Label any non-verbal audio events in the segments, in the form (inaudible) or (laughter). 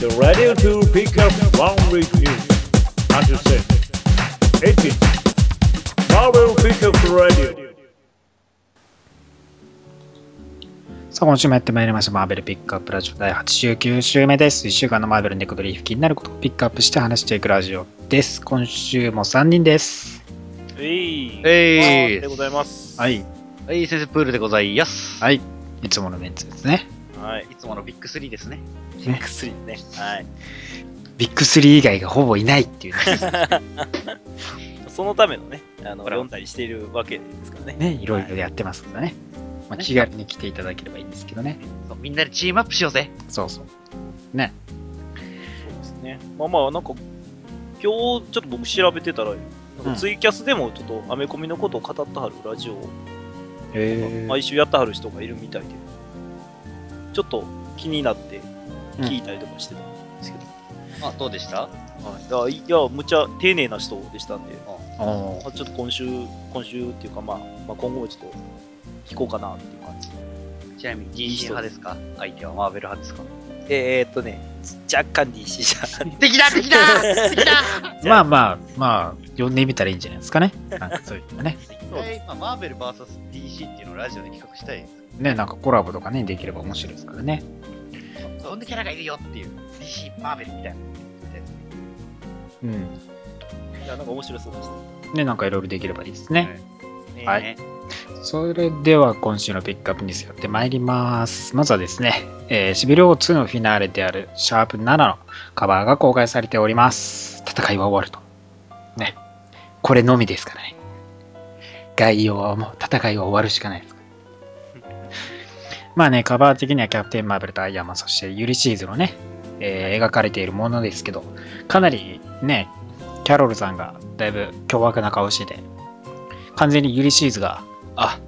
The radio to pick up one week news. Understand? 18. Marvel Pickup Radio. さあ、今週もやってまいりました。マーベルピックアップラジオ第89週目です。1週間のマーベルネコドリーフ気になることをピックアップして話していくラジオです。今週も3人です。えい。えいでございます。はい。はい、先生プールでございます。はい。いつものメンツですね。はい。いつものビッグ3ですね。ビッグスリーね。はい。ビッグ3以外がほぼいないっていうね。(laughs) そのためのね、あの、読んだりしているわけですからね。ね、いろいろやってますからね。まあ、気軽に来ていただければいいんですけどね。みんなでチームアップしようぜ。そうそう。そうですね。まあまあ、なんか、今日ちょっと僕調べてたら、なんかツイキャスでもちょっとアメコミのことを語ってはるラジオをへ毎週やってはる人がいるみたいで、ちょっと気になって聞いたりとかしてたんですけど、あ、どうでした？はい、いや、いやむちゃ丁寧な人でしたんで、おまあ、ちょっと今週、今週っていうか、まあ、まあ、今後もちょっと聞こうかなっていう感じ。ちなみに DC 派ですか？相手は？マーベル派ですか？えー、っとね、若干 DC じゃん。敵だ敵だ敵だまあ (laughs) まあまあ、呼んでみたらいいんじゃないですかね。なんかそういうのね。まあ、マーベル VSDC っていうのをラジオで企画したい。ね、なんかコラボとかね、できれば面白いですからね。そんなキャラがいるよっていう。DC マーベルみたいな。うん。いや、なんか面白そうでした。ね、なんかいろいろできればいいですね。ねはいねそれでは今週のピックアップニュースやってまいります。まずはですね、えー、シビル王2のフィナーレであるシャープ7のカバーが公開されております。戦いは終わると。ね。これのみですからね。概要はもう戦いは終わるしかないです。まあね、カバー的にはキャプテン・マーベルとアイアンマン、そしてユリシーズのね、えー描かれているものですけど、かなりね、キャロルさんがだいぶ凶悪な顔してて、完全にユリシーズが、あ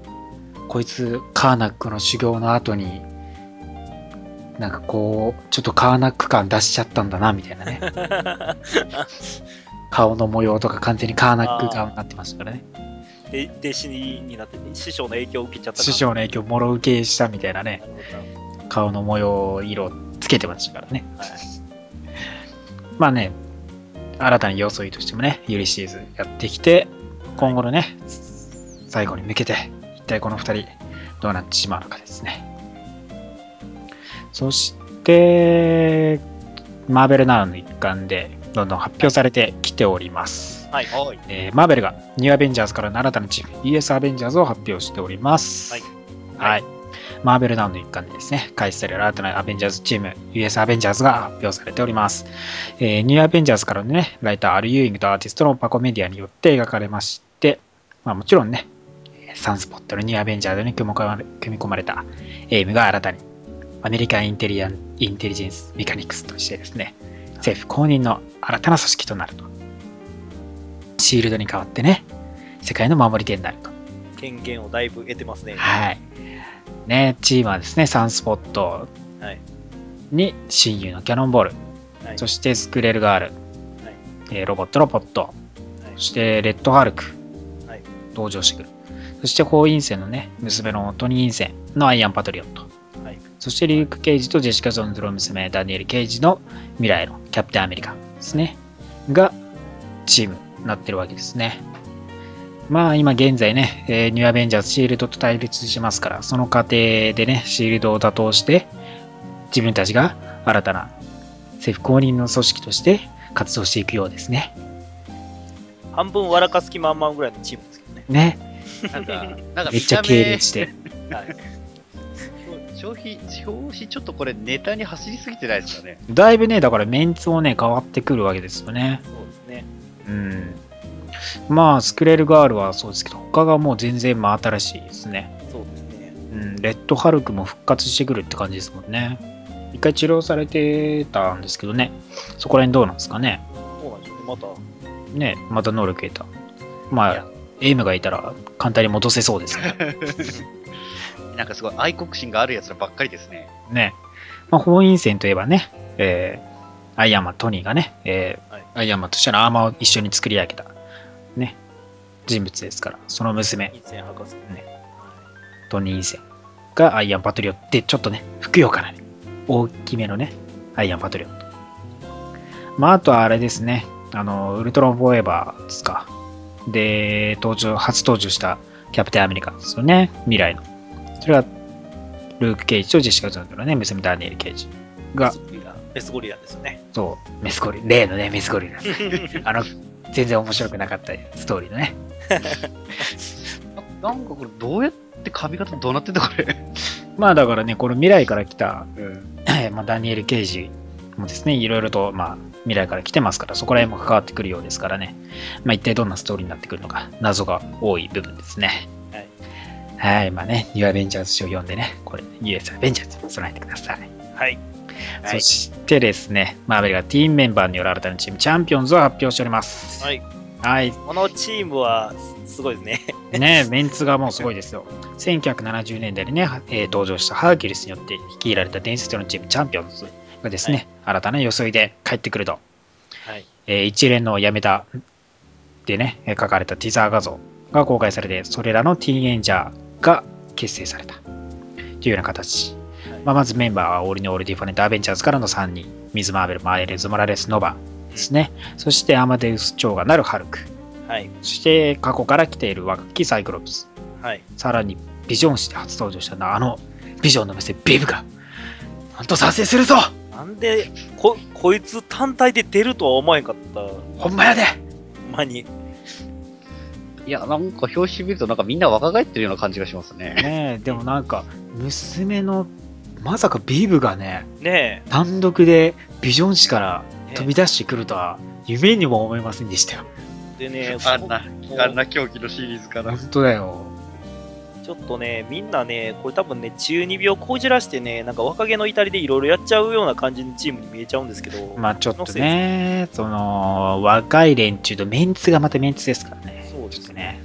こいつカーナックの修行の後に、なんかこう、ちょっとカーナック感出しちゃったんだな、みたいなね。(laughs) 顔の模様とか完全にカーナック顔になってましたからね。で弟子になって、ね、師匠の影響を受けちゃった師匠の影響もろ受けしたみたいなね、な顔の模様、色つけてましたからね。はいまあね、新たに装いとしてもね、ユリシーズやってきて、今後のね、最後に向けて、一体この二人、どうなってしまうのかですね。そして、マーベルナウの一環で、どんどん発表されてきております。はい。えーマーベルがニューアベンジャーズからの新たなチーム、US アベンジャーズを発表しております。はい。はい。マーベルナウの一環でですね、開始される新たなアベンジャーズチーム、US アベンジャーズが発表されております。えーニューアベンジャーズからのね、ライター、アル・ユーイングとアーティストのパコ・メディナによって描かれまして、まあもちろんね、サンスポットのニューアベンジャーズに組み込まれたエイムが新たに、アメリカンインテリアンインテリジェンスメカニクスとしてですね、政府公認の新たな組織となると。シールドに代わってね、世界の守り手になると。権限をだいぶ得てますね。はい。ね、チームはですね、サンスポットはい。に親友のキャノンボール、はい。そしてスクレルガール、はいえーロボットのポット、はいそしてレッドハルク、はい登場してくる。そしてホーインセンのね、娘のトニー・インセンのアイアン・パトリオット。はいそしてリューク・ケイジとジェシカ・ジョーンズの娘、ダニエル・ケイジの未来のキャプテン・アメリカですね。が、チームになってるわけですね。まあ今現在ね、えーニューアベンジャーズシールドと対立しますから、その過程でね、シールドを打倒して、自分たちが新たな政府公認の組織として活動していくようですね。半分笑かす気満々ぐらいのチームですけどね。ね。なんか、(laughs) なんかめっちゃ敬礼して。はい。消費、消費ちょっとこれネタに走りすぎてないですかね。だいぶね、だからメンツもね、変わってくるわけですよね。そうですね。うん。まあ、スクレルガールはそうですけど、他がもう全然真新しいですね。そうですね。うん、レッドハルクも復活してくるって感じですもんね。一回治療されてたんですけどね、そこら辺どうなんですかね。そうなんでしょうね。また、ね、また能力得た。まあ、エイムがいたら簡単に戻せそうですね。(laughs) なんかすごい愛国心があるやつらばっかりですね。ね。まあ、ホーインセンといえばね、えーアイアンマン、トニーがね、えーはいアイアンマンとしてのアーマーを一緒に作り上げた、ね、人物ですから、その娘、ねトニー・インセンがアイアンパトリオットで、ちょっとね、ふくよかなね、大きめのね、アイアンパトリオット。まあ、あとはあれですね、あの、ウルトラフォーエバーですか。で、登場、初登場したキャプテンアメリカですよね、未来の。それは、ルーク・ケイジとジェシカ・ジョーンズのね、娘ダニエル・ケイジが、メスゴリラですよね。そう、メスゴリ、例のね、メスゴリラ。(laughs) あの、全然面白くなかったストーリーのね。な (laughs) なんかこれどうやって髪型どうなってんだこれ。(laughs) まあだからね、この未来から来た、うん。(coughs) まあ、ダニエル・ケイジもですね、いろいろと、まあ、未来から来てますから、そこら辺も関わってくるようですからね。まあ一体どんなストーリーになってくるのか、謎が多い部分ですね。はい。はい、まあね、ニューアベンジャーズ賞読んでね、これ、US アベンジャーズに備えてください。はい。そしてですね、マーベルがティーンメンバーによる新たなチーム、チャンピオンズを発表しております。はい。はい。このチームはすごいですね。ね、メンツがもうすごいですよ。(laughs) 1970年代にね、えー登場したハーキュリスによって率いられた伝説のチーム、チャンピオンズがですね、新たな装いで帰ってくると。はい。えー一連のやめたでね、えー書かれたティザー画像が公開されて、それらのティーンエンジャーが結成された。というような形。まあ、まずメンバーはオールニューオールディファレントアベンジャーズからの3人。ミズ・マーベル、マイレズ・モラレス・ノバですね。そしてアマデウス長がなるハルク。はい。そして過去から来ている若きサイクロプス。はい。さらにビジョン誌で初登場したあのビジョンの店ビブが。なんと賛成するぞなんで、こ、こいつ単体で出るとは思えんかった。ほほんまやでんまに。いや、なんか表紙見るとなんかみんな若返ってるような感じがしますね。ねえ、でもなんか、娘の、まさかビブがね、ね単独でビジョン誌からえ。飛び出してくるとは、夢にも思いませんでしたよ。でね、あんな、な狂気のシリーズから本。当だよ。ちょっとね、みんなね、これ多分ね、中二病こじらしてね、なんか若気の至りでいろいろやっちゃうような感じのチームに見えちゃうんですけど、まあちょっとね、その、若い連中とメンツがまたメンツですからね。そうですね。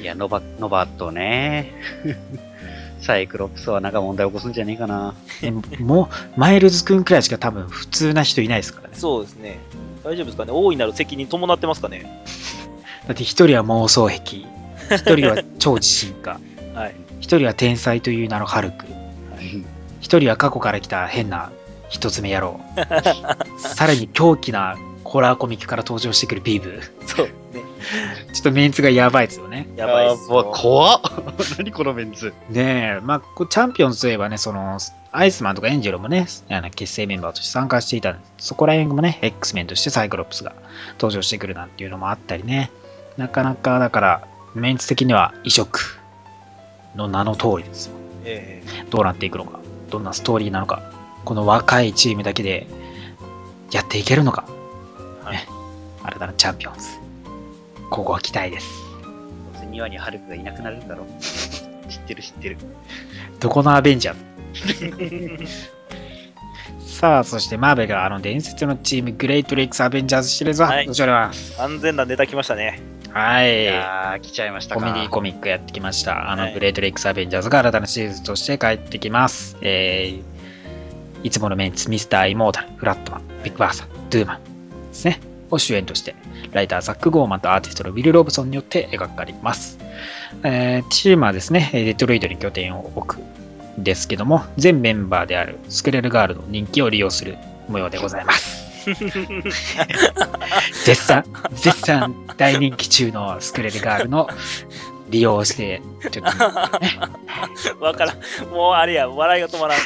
いや、ノバ、ノバとね。(laughs) サイクロプスはなんか問題起こすんじゃねえかな。(laughs) もう、マイルズ君くらいしか多分普通な人いないですからね。そうですね。大丈夫ですかね大いなる責任伴ってますかね (laughs) だって一人は妄想癖、一人は超自信家、はい。一人は天才という名のハルク、一人は過去から来た変な一つ目野郎、(laughs) さらに狂気なホラーコミックから登場してくるビーブ。そうね。ちょっとメンツがやばいですよね。やばいっすよ。怖っ (laughs) 何このメンツ。ねえ、まあ、こうチャンピオンズといえばね、その、アイスマンとかエンジェルもね、あの結成メンバーとして参加していたんで、そこら辺もね、X メンとしてサイクロプスが登場してくるなんていうのもあったりね、なかなか、だから、メンツ的には異色の名の通りですよ。えどうなっていくのか、どんなストーリーなのか、この若いチームだけでやっていけるのか、はいね、新たなチャンピオンズ。ここは期待です。どうせ庭にハルクがいなくなるんだろ。(laughs) 知ってる知ってる。どこのアベンジャーズ？(laughs) さあ、そしてマーベルがあの伝説のチーム、グレートレイクスアベンジャーズシリーズははいどちます。ー、安全なネタ来ましたね。はい。いやー、来ちゃいましたか。コメディコミックやってきました。あの、はいグレートレイクスアベンジャーズが新たなシリーズとして帰ってきます。えー、いつものメンツ、ミスター・イモータル、フラットマン、ビッグバーサー、ドゥーマンですね。を主演として、ライター、ザック・ゴーマンとアーティストのウィル・ロブソンによって描かれます。えー、チームはですね、デトロイトに拠点を置くんですけども、全メンバーであるスクレルガールの人気を利用する模様でございます。(laughs) 絶賛、絶賛大人気中のスクレルガールの利用をして、ちょっと、わからん。もうあれや、笑いが止まらん。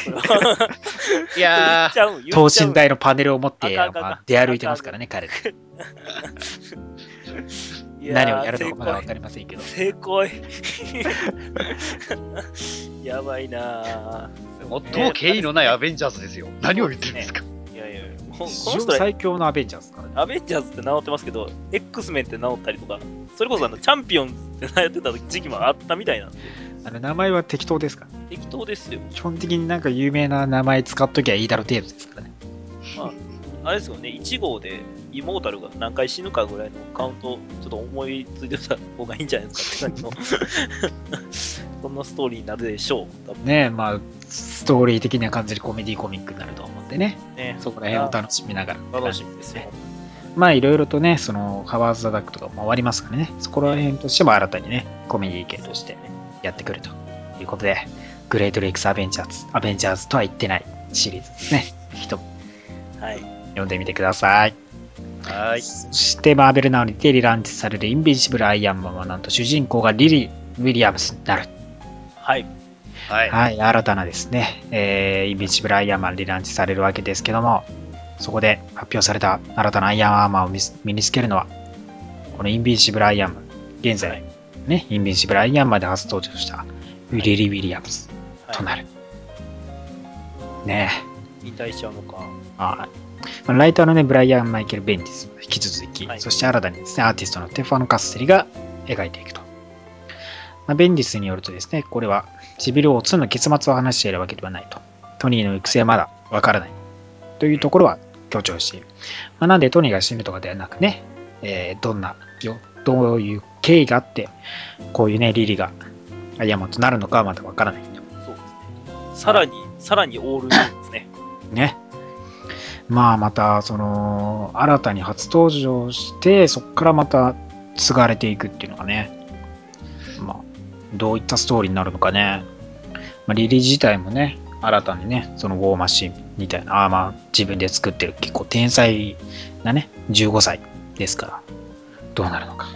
いや等身大のパネルを持って、まあ出歩いてますからね、彼 (laughs) 何をやるのかまだわかりませんけど。せこい。(laughs) やばいな最も敬意のないアベンジャーズですよ。何を言ってるんですか。いやいや、ここの史上人ら最強のアベンジャーズからね。アベンジャーズって名乗ってますけど、X メンって名乗ったりとか、それこそあのチャンピオンって名乗ってた時期もあったみたいなんで、あの名前は適当ですか？ら。適当ですよ。基本的になんか有名な名前使っときゃいいだろう程度ですからね。あれですよね、1号でイモータルが何回死ぬかぐらいのカウント、ちょっと思いついてた方がいいんじゃないですかって感じの、(laughs) そんなストーリーになるでしょう。多分ねまあ、ストーリー的には完全にコメディコミックになると思うんでね、ね、そこら辺を楽しみながら。楽しみですよ。まあいろいろとね、そのハワーズ・ザ・ダックとかも終わりますからね、そこら辺としても新たにね、コメディ系としてやってくるということで、グレート・レイクス・アベンジャーズ、アベンジャーズとは言ってないシリーズですね。ぜひともはい。読んでみてください。はい。そしてマーベルナウにてリランチされるインビジブル・アイアンマンはなんと主人公がリリー・ウィリアムスになる。はい。はい。はい、新たなですね、えーインビジブル・アイアンマンリランチされるわけですけども、そこで発表された新たなアイアンアーマーを身身につけるのは、このインビジブル・アイアンマン、現在、ね、インビジブル・アイアンマンで初登場したウィリリー・ウィリアムスとなる。ね引退しちゃうのか。え、はいまあライターのね、ブライアン・マイケル・ベンティスも引き続き、はいそして新たにですね、アーティストのテファノ・カッセリが描いていくと。まあ、ベンディスによるとですね、これはシビル王2の結末を話しているわけではないと。トニーの行く末はまだわからない。というところは強調している。まあ、なんでトニーが死ぬとかではなくね、えーどんなよ、どういう経緯があって、こういうね、リリがアイアンマンとなるのかはまだわからないと。そうですね。さらに、さらにオールですね。ね。まあまた、その、新たに初登場して、そこからまた継がれていくっていうのがね、まあ、どういったストーリーになるのかね。まあ、リリー自体もね、新たにね、そのウォーマシンみたいなアーマー自分で作ってる結構天才なね、15歳ですから、どうなるのか。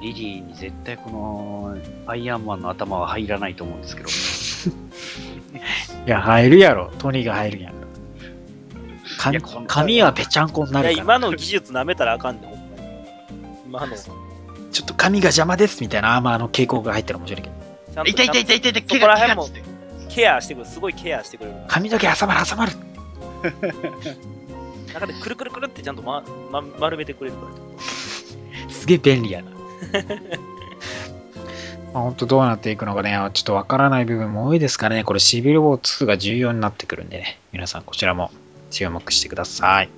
リリーに絶対このアイアンマンの頭は入らないと思うんですけど。(laughs) いや、入るやろ。トニーが入るやん。髪はぺちゃんこにないるや、から。今の技術舐めたらあかんねん、ほんまに。今の。ちちょっと髪が邪魔ですみたいなアーマーの傾向が入ったら面白いけど。痛い痛い痛い痛い痛い、て。ケアしてくれる。すごいケアしてくれる。髪の毛挟まる挟まる。(laughs) 中でくるくるくるってちゃんと、まま、丸めてくれるから。すげえ便利やな。(laughs) まあ、本当どうなっていくのかね、ちょっとわからない部分も多いですからね、これシビルウォー2が重要になってくるんでね、皆さんこちらも注目してください。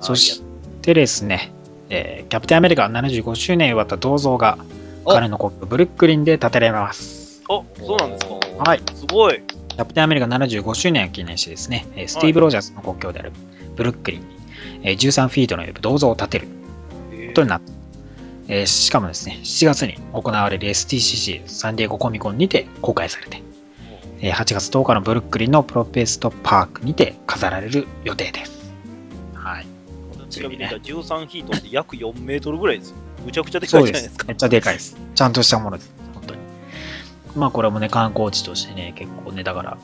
そしてですね、えーキャプテンアメリカ75周年を祝った銅像がお彼の国土ブルックリンで建てられます。お、そうなんですか？はい。すごい。キャプテンアメリカ75周年を記念してですね、えースティーブ・ロジャースの国境であるブルックリンに、えー13フィートの銅像を建てることになった。えーしかもですね、7月に行われる STCC サンディエゴコミコンにて公開されて、えー8月10日のブルックリンのプロペストパークにて飾られる予定です。はい。ちなみに13フィートって約4メートルぐらいですよ。むちゃくちゃでかいうじゃないですすか。めっちゃでかいです。ちゃんとしたものです。本当に。まあこれもね、観光地としてね、結構ね、だから、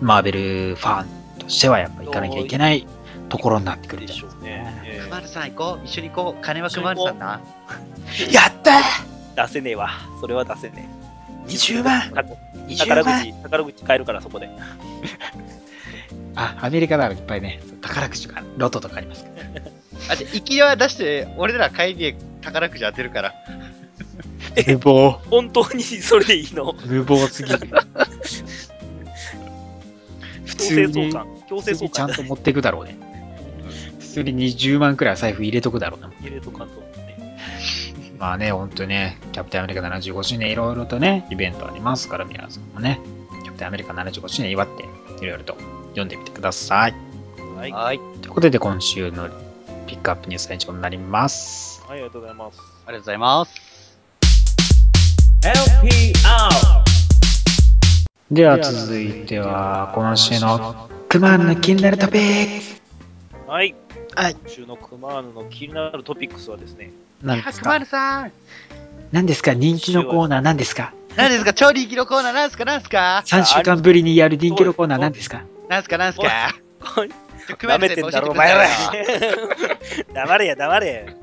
マーベルファンとしてはやっぱ行かなきゃいけないところになってくるでしょうね。えくまるさん行こう。一緒に行こう。金はくまるさんな。(laughs) う。やったー出せねえわ。それは出せね !20 え。万た !20 宝万口、宝口買えるから、そこで。あ、アメリカならいっぱいね、宝くじとか、ロトとかありますから。(laughs) あ、じゃあ行きは出して、俺ら帰りで宝くじ当てるから。無謀。(laughs) 本当にそれでいいの？無謀すぎる。(laughs) 普強通に。強制送還にちゃんと持ってくだろうね。普通に20万くらい財布入れとくだろうな。入れとかんとね。まあね、ほんとね、キャプテンアメリカ75周年いろいろとね、イベントありますから、皆さんもね、キャプテンアメリカ75周年祝って、いろいろと読んでみてください。はい。はい。ということで、今週のピックアップニュースは以上になります。はい、ありがとうございます。ありがとうございます。LPR では続いては、今週のクマンの気になるトピックはい。はい今週のクマーヌの気になるトピックスはですね、何ですくまかるさん。何ですか？人気のコーナー何ですか？何ですか？超人気のコーナーなんすか？なんすか ?3 週間ぶりにやる人気のコーナー何ですか？なんすか？なんすか？舐めてんだろ、お前ら。黙れや、黙れ。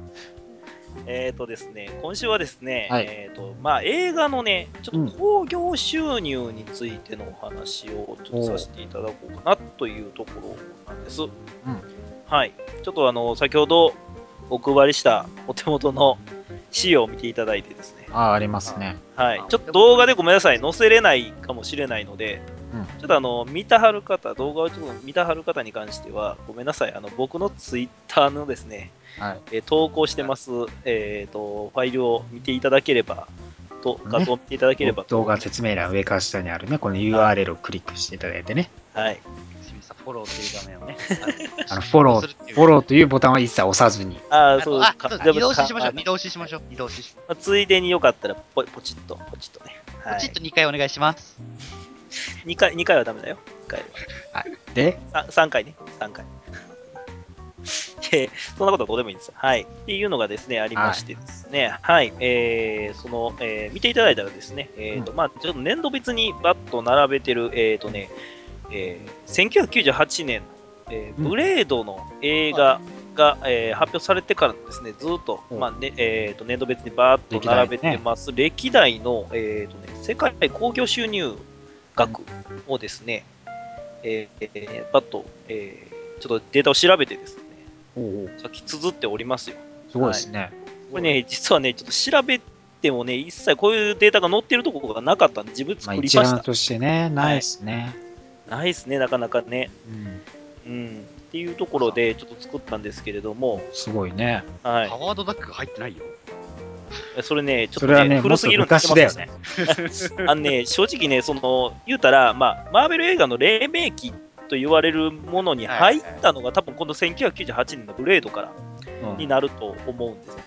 えっ、とですね、今週はですね、はい。えっ、と、まあ、映画のね、ちょっと興行収入についてのお話をちょっとさせていただこうかなというところなんです。はい。ちょっとあの、先ほどお配りしたお手元の資料を見ていただいてですね、ああ、ありますね。はい。ちょっと動画でごめんなさい、載せれないかもしれないので、うんちょっとあの、見たはる方、動画をちょっと見たはる方に関しては、ごめんなさい、あの、僕のツイッターのですね、はい。えー投稿してます、えっ、と、ファイルを見ていただければ、と、画像を見ていただければと動画説明欄上か下にあるね、この URL をクリックしていただいてね、はい。フォローっていう画面をね。(laughs) あのフォロー、フォローというボタンは一切押さずに、ああ、あそうかあそう二度押ししましょう。か二度押ししましょう。二度押ししまあついでによかったらポ、ポチッと、ポチッとね。はいポチッと2回お願いします。2回、二回はダメだよ。2回で、は。3, 回ね。3回。(laughs) で、そんなことはどうでもいいんですよ。はい。っていうのがですね、ありましてですね、はい。えー、その、えー見ていただいたらですね、えっ、と、まあちょっと年度別にバッと並べてる、えっ、とね、えー、1998年、えーうんブレードの映画が、えー発表されてからですね、ずっと、うんまあねえー、と年度別にバーッと並べてます、歴代の、えーとね、世界興行収入額をですね、えーえーバッと、えーちょっとデータを調べてですね、書き綴っておりますよ。すごいですね。これね、実はね、ちょっと調べてもね、一切こういうデータが載ってるところがなかったんで、自分まあ、作りました。一覧としてね、ないですね。ないですね、なかなかね。うん。うん。っていうところで、ちょっと作ったんですけれども、すごいね。はいハ。ワードダックが入ってないよ。それね、ちょっとね、もっと古すぎるん昔だよね。(laughs) あのね、正直ね、その、言うたら、まあ、マーベル映画の黎明期と言われるものに入ったのが、多分この1998年のブレードからうんになると思うんです。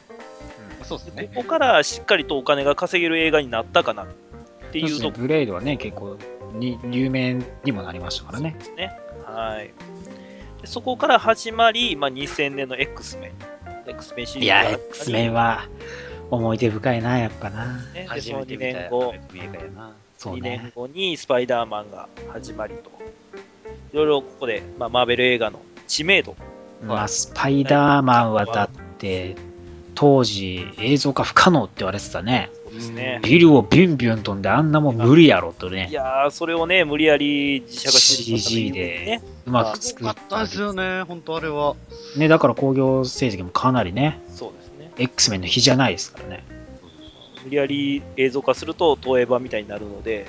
そうですね。ここからしっかりとお金が稼げる映画になったかなっていうとこブレイドはね、結構に有名にもなりましたからね。ですね。はい。でそこから始まり、まあ、2000年の X メン。X メンシリーズいや、が X メンは思い出深いな、やっぱな。ね、その2めて見た年後、映画やな。そう2年ね。後にスパイダーマンが始まりと。いろいろここで、まあ、マーベル映画の知名度。まあ、スパイダーマンはだって、当時映像化不可能って言われてたね。ですね。ビルをビュンビュン飛んであんなもん無理やろといね、やー、それをね、無理やり自社化してしまったという CG でね。うまく作っあったですよね、本当あれは。ね、だから興行成績もかなりね、そうですね。X メンの比じゃないですからね。無理やり映像化すると東映版みたいになるので、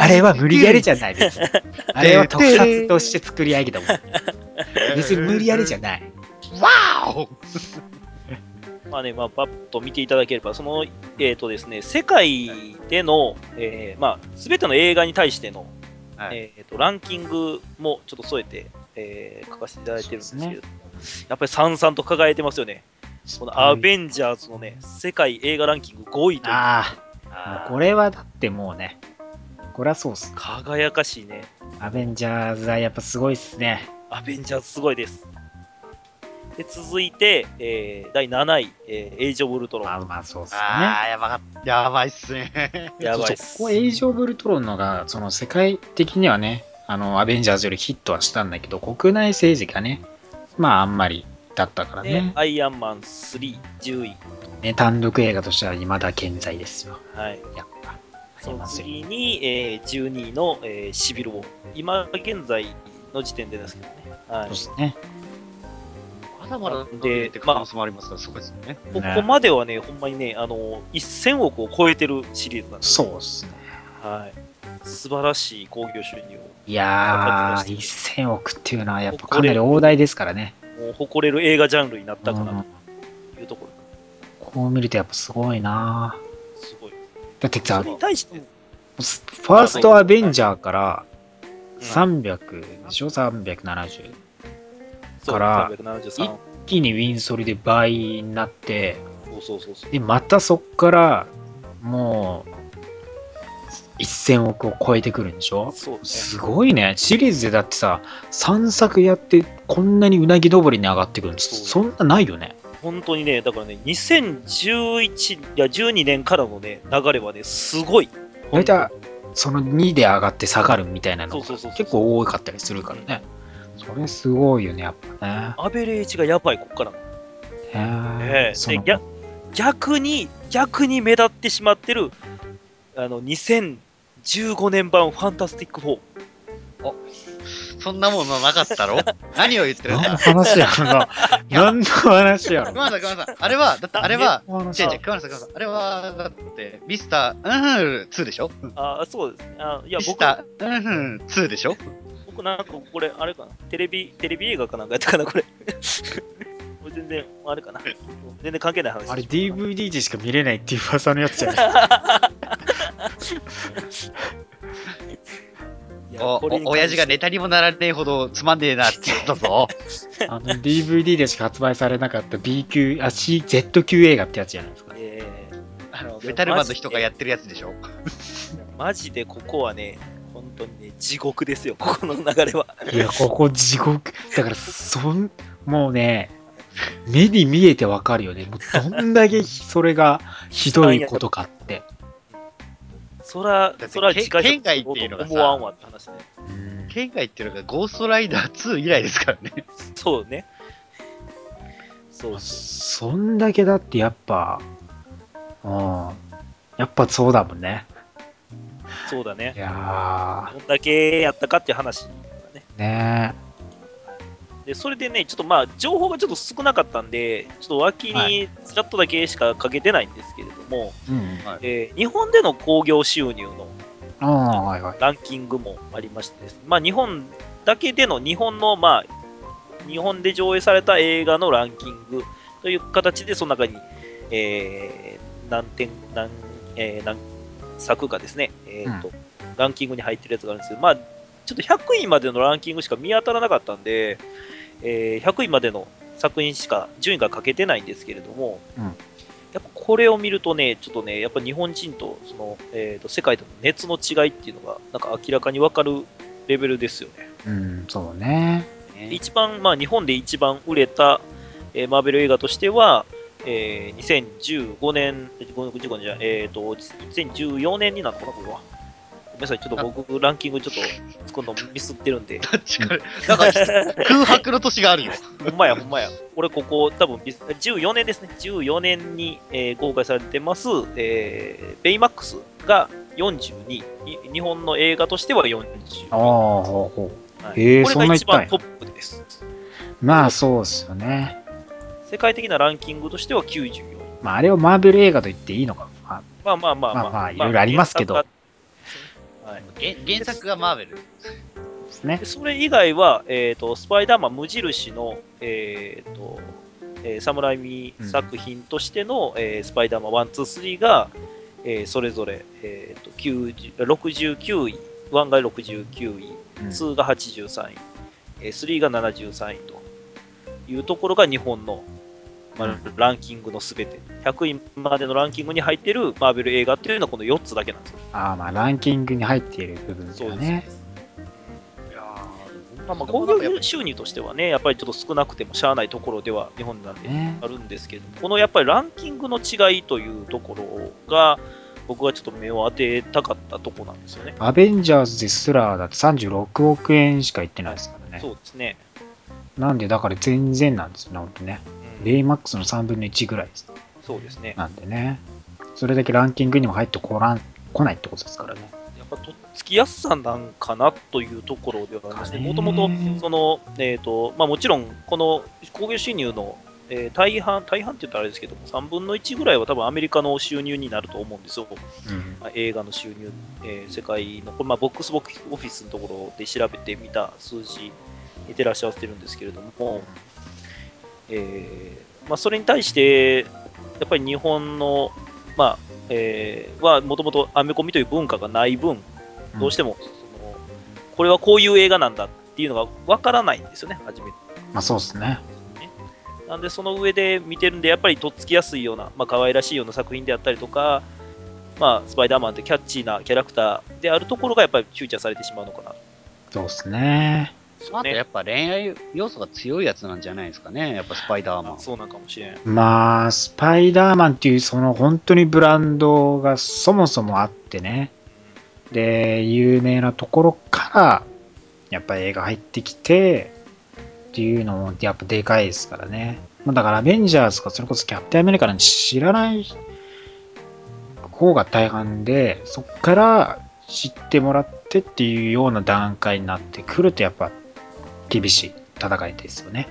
あれは無理やりじゃないです。(laughs) あれは特撮として作り上げたもん。別に無理やりじゃない。わーお (laughs) まあね、まあ、パッと見ていただければ、その、えっ、とですね、世界での、えーまあ、すべての映画に対しての、はいえー、とランキングもちょっと添えて、えー書かせていただいてるんですけども、やっぱりさんさんと輝いてますよね。このアベンジャーズのね、世界映画ランキング5位という、ああ、これはだってもうね、これはそうっす。輝かしいね。アベンジャーズはやっぱすごいっすね。アベンジャーズすごいです。で続いて、えー第7位、えーエイジ・オブ・ウルトロン。まあまあそうっすよね。あー、やばかった。やばいっすね。(laughs) やばいっす。そこエイジ・オブ・ウルトロンのが、その世界的にはね、あの、アベンジャーズよりヒットはしたんだけど、国内政治がね、まああんまりだったからでね、アイアンマン3、10位。ね単独映画としては未だ健在ですよ。はい。やっぱ。あその。次に、えー12位の、えーシビル・ウォー。今現在の時点でですけどね。はいそうで。すね。まだまだで可能性もありますから、そこですよね。ここまではね、ほんまにね、あの、1000億を超えてるシリーズなんですそうよ。っすね。はい。素晴らしい興行収入を、いやー、1000億っていうのはやっぱかなり大台ですからね。もう誇れる映画ジャンルになったかうなんというところ。こう見るとやっぱすごいなすごい。だってさ、ファーストアベンジャーからうん300でしょ ?370。から373。一気にウィンソリで倍になって。で、またそっからもう1000億を超えてくるんでしょ？そうね。すごいね。シリーズでだってさ、3作やってこんなにうなぎ登りに上がってくるのそそんなないよね。本当にね、だからね、2011いや12年からのね、流れはね、すごい。大体その2で上がって下がるみたいなのが結構多かったりするからね。それすごいよね、やっぱね。アベレージがやばい、こっからの。へーそので逆逆に、逆に目立ってしまってる、あの、2015年版ファンタスティック4。そんなものなかったろ？(laughs) 何を言ってるん何のだ話やろな。(laughs) 何の話やろ。熊田さん、熊田さん。あれは、だってあれは、違う違う、熊田さん、熊田さん。あれは、だって、ミスター、うんふん2でしょ？あ、そうですね。あいやミ、ス僕、ター、うんふん2でしょ？僕なんかこれ、あれかな？テレビ、テレビ映画かなんかやったかな、これ。(laughs) 全然、あれかな。全然関係ない話。あれ DVD でしか見れないっていう噂のやつじゃない。(laughs) お、お、親父がネタにもならねえほどつまんねえなって言ったぞ。(laughs) あの DVD でしか発売されなかった B 級、あ、C、Z 級映画ってやつじゃないですか。えあの、メタルマンの人がやってるやつでしょーマジでここはね、本当にね、地獄ですよ、(laughs) ここの流れは。いや、ここ地獄。だから、そん、もうね、目に見えてわかるよね。もうどんだけそれがひどいことかって。そらそら、け次回県外っていうのがわんわって話ね。うん県外っていうのがゴーストライダー2以来ですからね。そうね。そうそう。そんだけだってやっぱ、うん。やっぱそうだもんね。そうだねい。やどんだけやったかっていう話だね。ー、ねで、それでね、ちょっとまあ、情報がちょっと少なかったんで、ちょっと脇はにちらっとだけしかかけてないんですけれども、うん。えー日本での興行収入の。ランキングもありましてですね、まあ、日本だけでの日本の、まあ、日本で上映された映画のランキングという形で、その中に、えー何点、何、えー何作かですね、えーとランキングに入ってるやつがあるんですけど、まあ、ちょっと100位までのランキングしか見当たらなかったんで、えー100位までの作品しか順位が書けてないんですけれども、うんやっぱこれを見るとね、ちょっとね、やっぱ日本人とその、えー、と世界との熱の違いっていうのが、なんか明らかに分かるレベルですよね。うん、そうね。一番、まあ、日本で一番売れた、えーマーベル映画としては、えー2015年、15年じゃ、えっ、と、2014年になるのかな、これは。ごめんなさい、ちょっと僕、ランキングちょっと作るのミスってるんで。(laughs) 確かに。(laughs) なんか空白の年があるよ。ほんまや、ほんまや。俺、ここ、多分ミス14年ですね。14年に、えー公開されてます、えーベイマックスが42い日本の映画としては40。ああ、ほうほはいへーこれそんな一番トップです。う。まあそうですよね。世界的なランキングとしては94位。まああれをマーベル映画と言っていいのか。まあまあまあまあまあまあいろいろありますけど原作がはい原原作がマーベル。ですねで。それ以外は、えっ、と、スパイダーマン無印の、えっ、と、えーサムライミ作品としての、えースパイダーマン1、2、3が、えーそれぞれ、えー、と90 69位、1が69位、うん2が83位、えー3が73位というところが日本の、まあうんランキングのすべて。100位までのランキングに入っているマーベル映画っていうのはこの4つだけなんですよ。ああ、まあランキングに入っている部分ですそうですよね。まあ、まあ興行収入としてはね、やっぱりちょっと少なくてもしゃあないところでは日本なんでねあるんですけど、このやっぱりランキングの違いというところが、僕はちょっと目を当てたかったところなんですよね。アベンジャーズですらだって36億円しか言ってないですからね。そうですね。なんでだから全然なんですよね、ほんとね。マックスの3分の1ぐらいです。そうですね。なんでね。それだけランキングにも入ってこらん来ないってことですからね。やっぱとっつきやすさなんかなというところではありますね。かねもともと、その、えっ、と、まあもちろん、この興行収入の、えー大半、大半って言ったらあれですけども、3分の1ぐらいは多分アメリカの収入になると思うんですよ。うん。まあ映画の収入、えー世界の、これまあ、ボックスボックスオフィスのところで調べてみた数字に照らし合わせてるんですけれども、えーまあ、それに対して、やっぱり日本の、まあえーはもともとアメコミという文化がない分、どうしてもその、これはこういう映画なんだっていうのがわからないんですよね、初めて。まあそうですね。なんで、その上で見てるんで、やっぱりとっつきやすいような、まあ可愛らしいような作品であったりとか、まあ、スパイダーマンってキャッチーなキャラクターであるところがやっぱりフューチャーされてしまうのかな。そうですね。あとやっぱ恋愛要素が強いやつなんじゃないですかね。やっぱスパイダーマン。そうなんかもしれん。まあ、スパイダーマンっていうその本当にブランドがそもそもあってね。で、有名なところから、やっぱり映画入ってきて、っていうのもやっぱでかいですからね。まあ、だからアベンジャーズとかそれこそキャプテンアメリカなんて知らない方が大半で、そっから知ってもらってっていうような段階になってくるとやっぱ厳しい戦いですよね。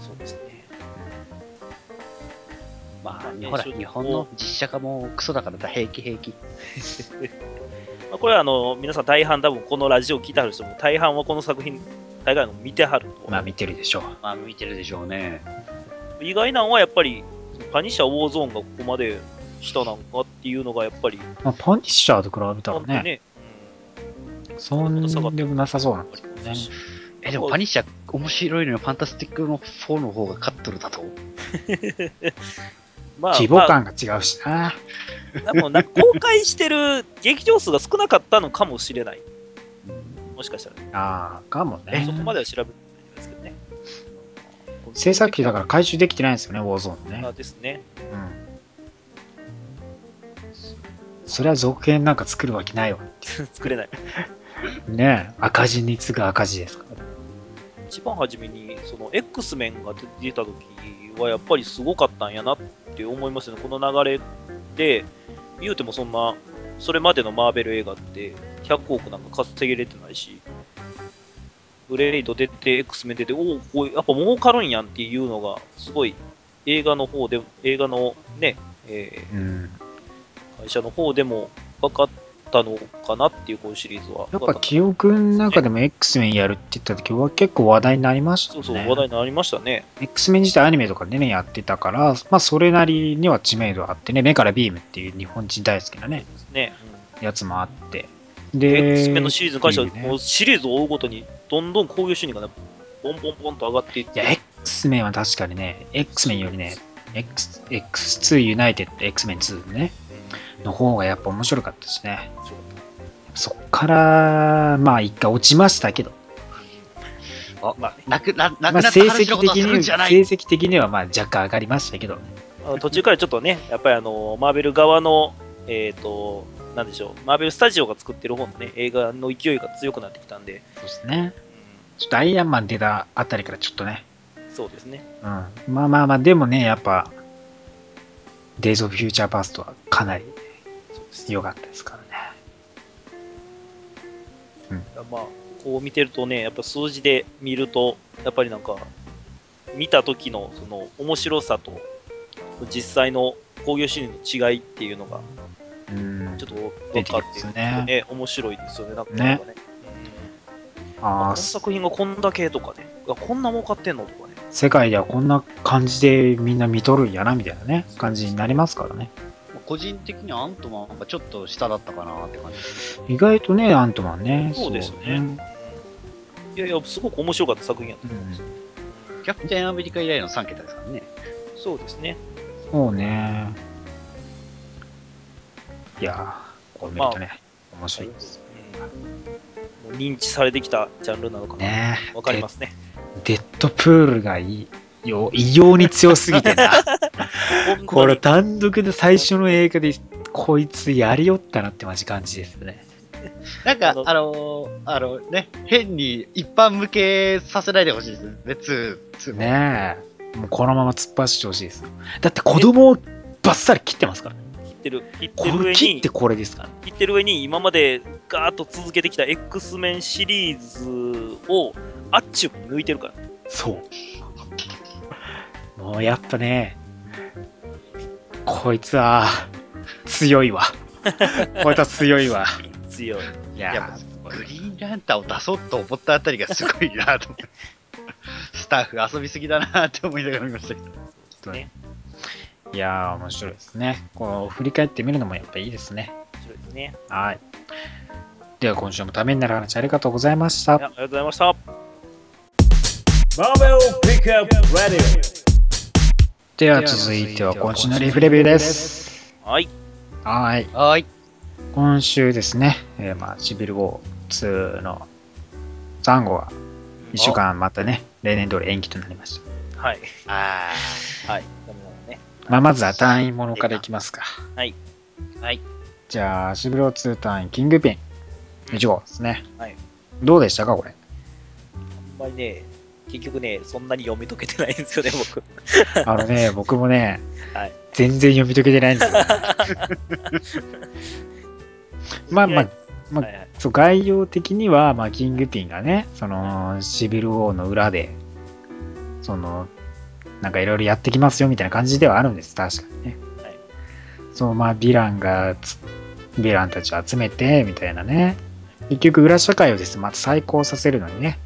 そうですね。まあ、ねほら、日本の実写化もクソだからだ、平気平気。(laughs) まあ、これはあの皆さん大半多分このラジオを聞いてはる人も大半はこの作品、大概の見てはると。まあ見てるでしょう。まあ、見てるでしょうね。意外なのはやっぱり、パニッシャー・ウォーゾーンがここまでしたなんかっていうのがやっぱり、まあ、パニッシャーと比べたらね、ねそんでもなさそうなんですうんけどね。え、でもパニッシャー面白いのよ。ファンタスティックの4の方がカットルだと。(laughs) まあ、規模感が違うしな。まあ、でもな公開してる劇場数が少なかったのかもしれない。もしかしたらね。ああ、かもね。そこまでは調べてないですけどね。制作費だから回収できてないんですよね、ウォーゾーンね。あですね。うん。それは続編なんか作るわけないわ。(laughs) 作れない。ねえ、赤字に次ぐ赤字ですから。一番初めに、その X メンが出た時はやっぱりすごかったんやなって思いますよね。この流れで、言うてもそんな、それまでのマーベル映画って100億なんか稼げれてないし、ブレイド出て、X メン出て、おお、こうやっぱ儲かるんやんっていうのが、すごい映画の方で、映画のね、えうん。ー会社の方でも分かったのかなっていう、こういうシリーズは。やっぱ記憶の中でも X メンやるって言った時は結構話題になりましたね。そうそう、話題になりましたね。X メン自体アニメとかでね、やってたから、まあそれなりには知名度あってね、目からビームっていう日本人大好きなね、ね。やつもあって。うん、で、X メンのシリーズに関しては、もうシリーズを追うごとに、どんどん興行収入がね、ボンボンボンと上がっていっいや、て、X メンは確かにね、X メンよりね、X、X2 ユナイテッド、X メン2ね、の方がやっぱ面白かったしね。そっから、まあ一回落ちましたけど、あ、まあねなくな、なくまあなった成績的に。成績的にはまあ若干上がりましたけど、途中からちょっとね、やっぱりあの、マーベル側の、えっ、と、なんでしょう、マーベルスタジオが作ってる方のね、映画の勢いが強くなってきたんで、そうですね。うちょっとアイアンマン出たあたりからちょっとね、ん、そうですね。うん。まあまあまあ、でもね、やっぱ、デイズ・オブ・フューチャー・パストはかなり良かったですからね。まあ、こう見てるとね、やっぱ数字で見ると、やっぱりなんか、見た時のその面白さと、実際の興行収入の違いっていうのが、うんちょっと分かってねね、面白いですよね、なんかねね。うん、ああこの、作品がこんだけとかね、あこんな儲かってんのとかね。世界ではこんな感じでみんな見とるんやな、みたいなね、感じになりますからね。個人的にはアントマンがちょっと下だったかなって感じです。意外とね、アントマンね。そうですねねいやいや、すごく面白かった作品やった。うん。キャプテンアメリカ以来の3桁ですからね。そうですね。そうね。いやー、こう見るとね、面白いです。うんもう認知されてきたジャンルなのかな。ねわかりますね。デッドプールがいいよ異様に強すぎてな。(laughs) これ単独で最初の映画でこいつやりよったなってマジ感じですね。なんかあの、あのーあのね、変に一般向けさせないでほしいですね。2、2も。ねえ。もうこのまま突っ走ってほしいです。だって子供をバッサリ切ってますから。切ってる、切っこてる上にれ切って、これですから。切ってる上に、今までガーッと続けてきた X メンシリーズをあっちゅう抜いてるから。そう。もうやっぱね、こいつは強いわ。(laughs) こいつは強いわ。強い。いやいやグリーンランタンを出そうと思ったあたりがすごいなと思って。(laughs) スタッフ遊びすぎだなって思いながら見ましたけど。ねいやー、面白いですね。こう振り返ってみるのもやっぱいいですね。面白いですね。はい。では今週もためになる話ありがとうございました。ありがとうございました。Marvel Pickup Radio. では続いては今週のリーフレビューです。はい。はい。はーい。今週ですね、えーまあ、シビルウォー2の3号は1週間またね、例年通り延期となりました。はい。あはい。ダメなのね。まあ、まずは単位ものからいきますか。はい。はい。じゃあ、シビルウォー2単位キングピン1号ですね。はい。どうでしたか、これ？あんまりね、結局ね、そんなに読み解けてないんですよね、僕。あのね、(laughs) 僕もね、はい全然読み解けてないんですよ。ま (laughs) あまあ、まあはいはいそう概要的には、まあ、キングピンがね、その、シビルウォーの裏で、その、なんかいろいろやってきますよみたいな感じではあるんです、確かにね。はいそう、まあ、ヴィランがつ、ヴィランたちを集めて、みたいなね。結局、裏社会をですね、また再興させるのにね、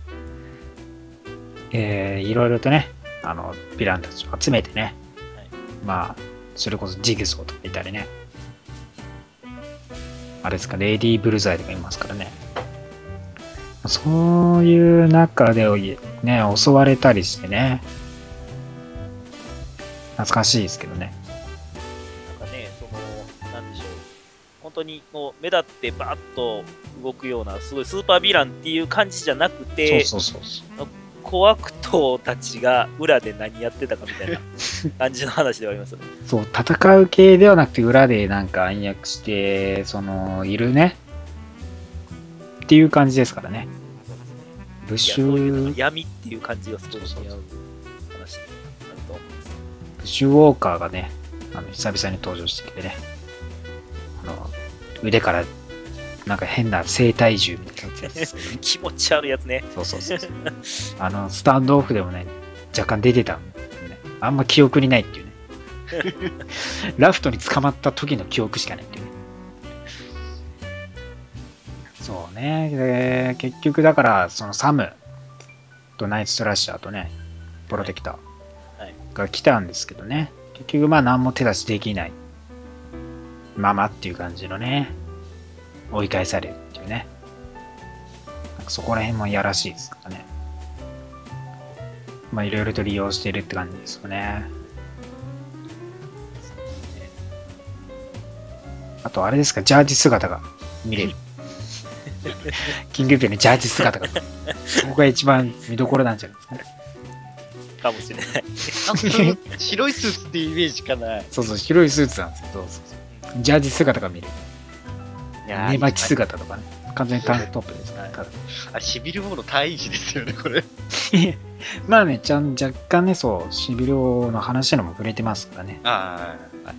えー、いろいろとね、あの、ヴィランたちを集めてね、まあ、それこそジグソーとかいたりね。あれですか、レイディー・ブルザイとかいますからね。そういう中でね、襲われたりしてね。懐かしいですけどね。なんかね、その、なんでしょう。本当にこう目立ってバーッと動くような、すごいスーパーヴィランっていう感じじゃなくて、そうそうそうそう。コアクトたちが裏で何やってたかみたいな (laughs) 感じの話ではありますよね。そう、戦う系ではなくて裏でなんか暗躍して、その、いるね。っていう感じですからね。ブッいシュ、闇っていう感じがすごい似合う話。ブッシュウォーカーがね、あの、久々に登場してきてね。あの、腕から、なんか変な生体銃みたいなやつです。(laughs) 気持ち悪いやつね。そうそうそうそう。あの、スタンドオフでもね、若干出てたね。あんま記憶にないっていうね。(laughs) ラフトに捕まった時の記憶しかないっていうね。そうね。で、結局だから、そのサムとナイトストラッシャーとね、プロテクタはいーが来たんですけどね。結局まあ何も手出しできないままっていう感じのね、追い返されるっていうね。なんかそこら辺もやらしいですからね。まあいろいろと利用してるって感じですよね。あとあれですか、ジャージ姿が見れる。キングピアのジャージ姿が。そこが一番見どころなんじゃないですかね。かもしれない。(laughs) 白いスーツっていうイメージしかない。そうそう、白いスーツなんですけど、ジャージ姿が見れる。寝巻き姿とかね。完全にタンクトップですね。(laughs) あ、シビル王の退位時ですよね、これ。(laughs) まあね、ちゃん若干ね、そう、シビル王の話のも触れてますからね。ああ、は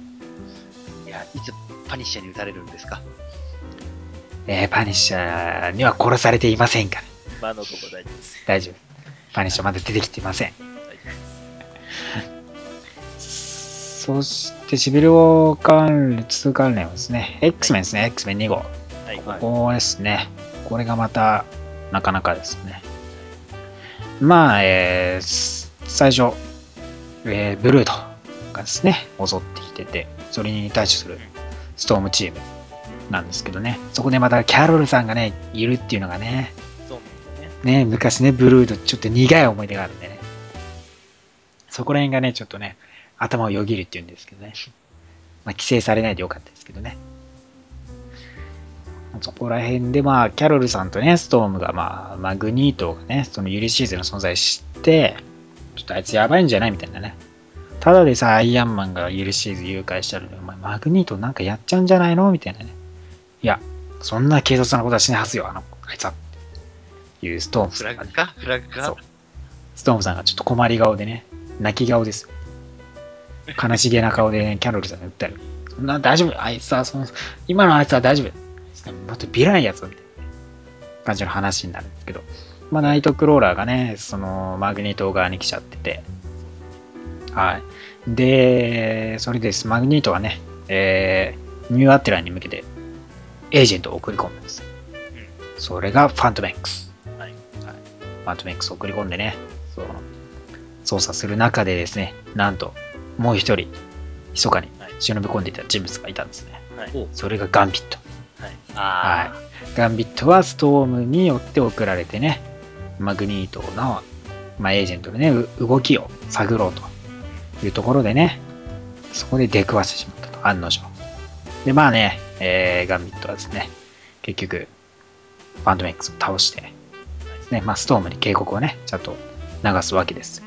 い。いや、いつパニッシャーに撃たれるんですか？えー、パニッシャーには殺されていませんから。今のところ大丈夫です。大丈夫。パニッシャーまだ出てきていません。そして、シビル王関連、2関連はですね、X メンですね、X メン2号。はい。ここですね。これがまた、なかなかですね。まあ、えーす最初、えーブルートがですね、襲ってきてて、それに対処するストームチームなんですけどね、そこでまたキャロルさんがね、いるっていうのがね、ね。ね、昔ね、ブルーとちょっと苦い思い出があるんでね。そこら辺がね、ちょっとね、頭をよぎるっていうんですけどね。まあ、規制されないでよかったですけどね。そこら辺で、まあ、キャロルさんとね、ストームが、まあ、マグニートがね、そのユリシーズの存在知って、ちょっとあいつやばいんじゃないみたいなね。ただでさ、アイアンマンがユリシーズ誘拐したのに、お前、マグニートなんかやっちゃうんじゃないのみたいなね。いや、そんな軽率なことはしないはずよ、あの、あいつは。っていうストームフさんがねラグか？フラグか？ストームさんがちょっと困り顔でね、泣き顔ですよ。悲しげな顔で、ね、キャロルさんが訴える。そんな大丈夫？あいつは、その、今のあいつは大丈夫？もっとヴィランやつみたいな感じの話になるんですけど、まあ、ナイトクローラーがね、その、マグニート側に来ちゃってて、はい。で、それです。マグニートはね、えー、ニューアテランに向けて、エージェントを送り込むんです。それがファントメックス。はい。ファントメックスを送り込んでね、その操作する中でですね、なんと、もう一人、密かにはい忍び込んでいた人物がいたんですね。はい。それがガンビット。あガンビットはストームによって送られてね、マグニートの、まあ、エージェントのね、う動きを探ろうというところでね、そこで出くわしてしまったと、案の定。で、まあね、えーガンビットはですね、結局、ファントメックスを倒して、ね、まあ、ストームに警告をね、ちゃんと流すわけです。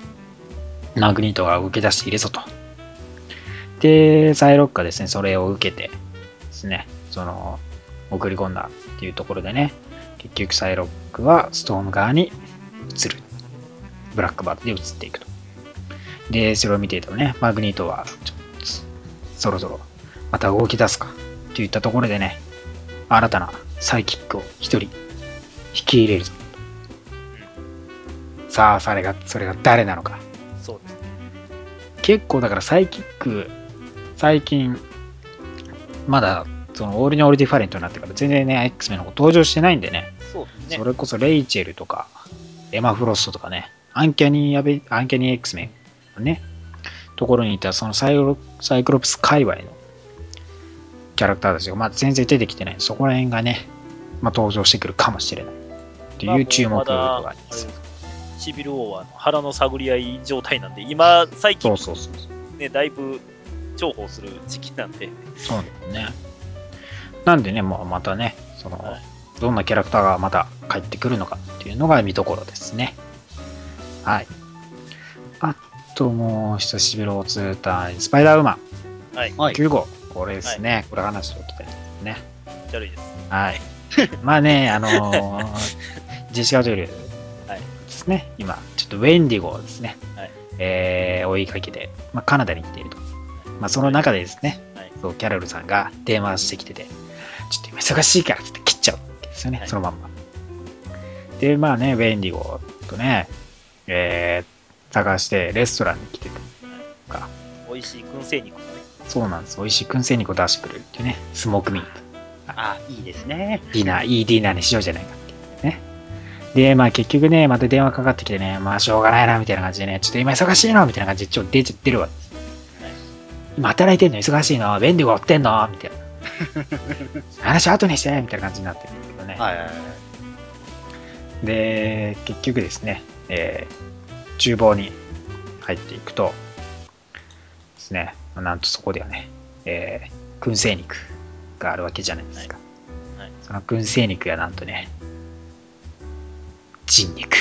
マグニートが動き出しているぞと。で、サイロックがですね、それを受けてですね、その、送り込んだっていうところでね、結局サイロックはストーム側に移る。ブラックバードで移っていくと。で、それを見ていたらね、マグニートは、ちょっとそろそろまた動き出すかといったところでね、新たなサイキックを一人引き入れるぞ。さあ、それが、それが誰なのか。そうですね。結構だからサイキック、最近、まだ、その、オールにオールディファレントになってから全然ね、X メンの方登場してないんでね、そうですね。それこそレイチェルとか、エマ・フロストとかね、アンキャニーやべ、アンキャニー X メンのね、ところにいたそのサイロサイクロプス界隈のキャラクターたちが、まあ、全然出てきてない。そこら辺がね、まあ、登場してくるかもしれない。という注目があります。シビル王は腹の探り合い状態なんで、今、最近そうそうそう。ね、だいぶ重宝する時期なんで、そうなんだね。なんでね、もうまたね、その、はいどんなキャラクターがまた帰ってくるのかっていうのが見どころですね。はい。あともう久しぶりのツーターン、スパイダーウーマンはい。はい。9号。これですね。これ話しておきたいですね。いです。はい。(laughs) まあね、あのー (laughs) ジェシカ・ジョリューはいですね。今、ちょっとウェンディゴをですね、はいえー追いかけて、まあ、カナダに行っていると。まあ、その中でですね、はいそうキャロルさんが電話してきてて、ちょっと今忙しいからって切っちゃうわけですよね、はいそのまんま。で、まあね、ウェンディゴとね、えー探してレストランに来てたとか、美味しい燻製肉もね。そうなんです。美味しい燻製肉を出してくれるっていうね、スモークミート。あ、いいですね。ディナー、いいディナーにしようじゃないかってね。で、まあ結局ね、また電話かかってきてね、まあしょうがないな、みたいな感じでね、ちょっと今忙しいのみたいな感じでちょっと出ちゃってるわけです。今働いてんの忙しいの？ベンディゴ追ってんの？みたいな。(laughs) 話後にしてみたいな感じになってるんだけどね。はいはいはい。で、結局ですね、えー厨房に入っていくと、ですね、なんとそこではね、えー燻製肉があるわけじゃないですか。はいはいその燻製肉がなんとね、人肉。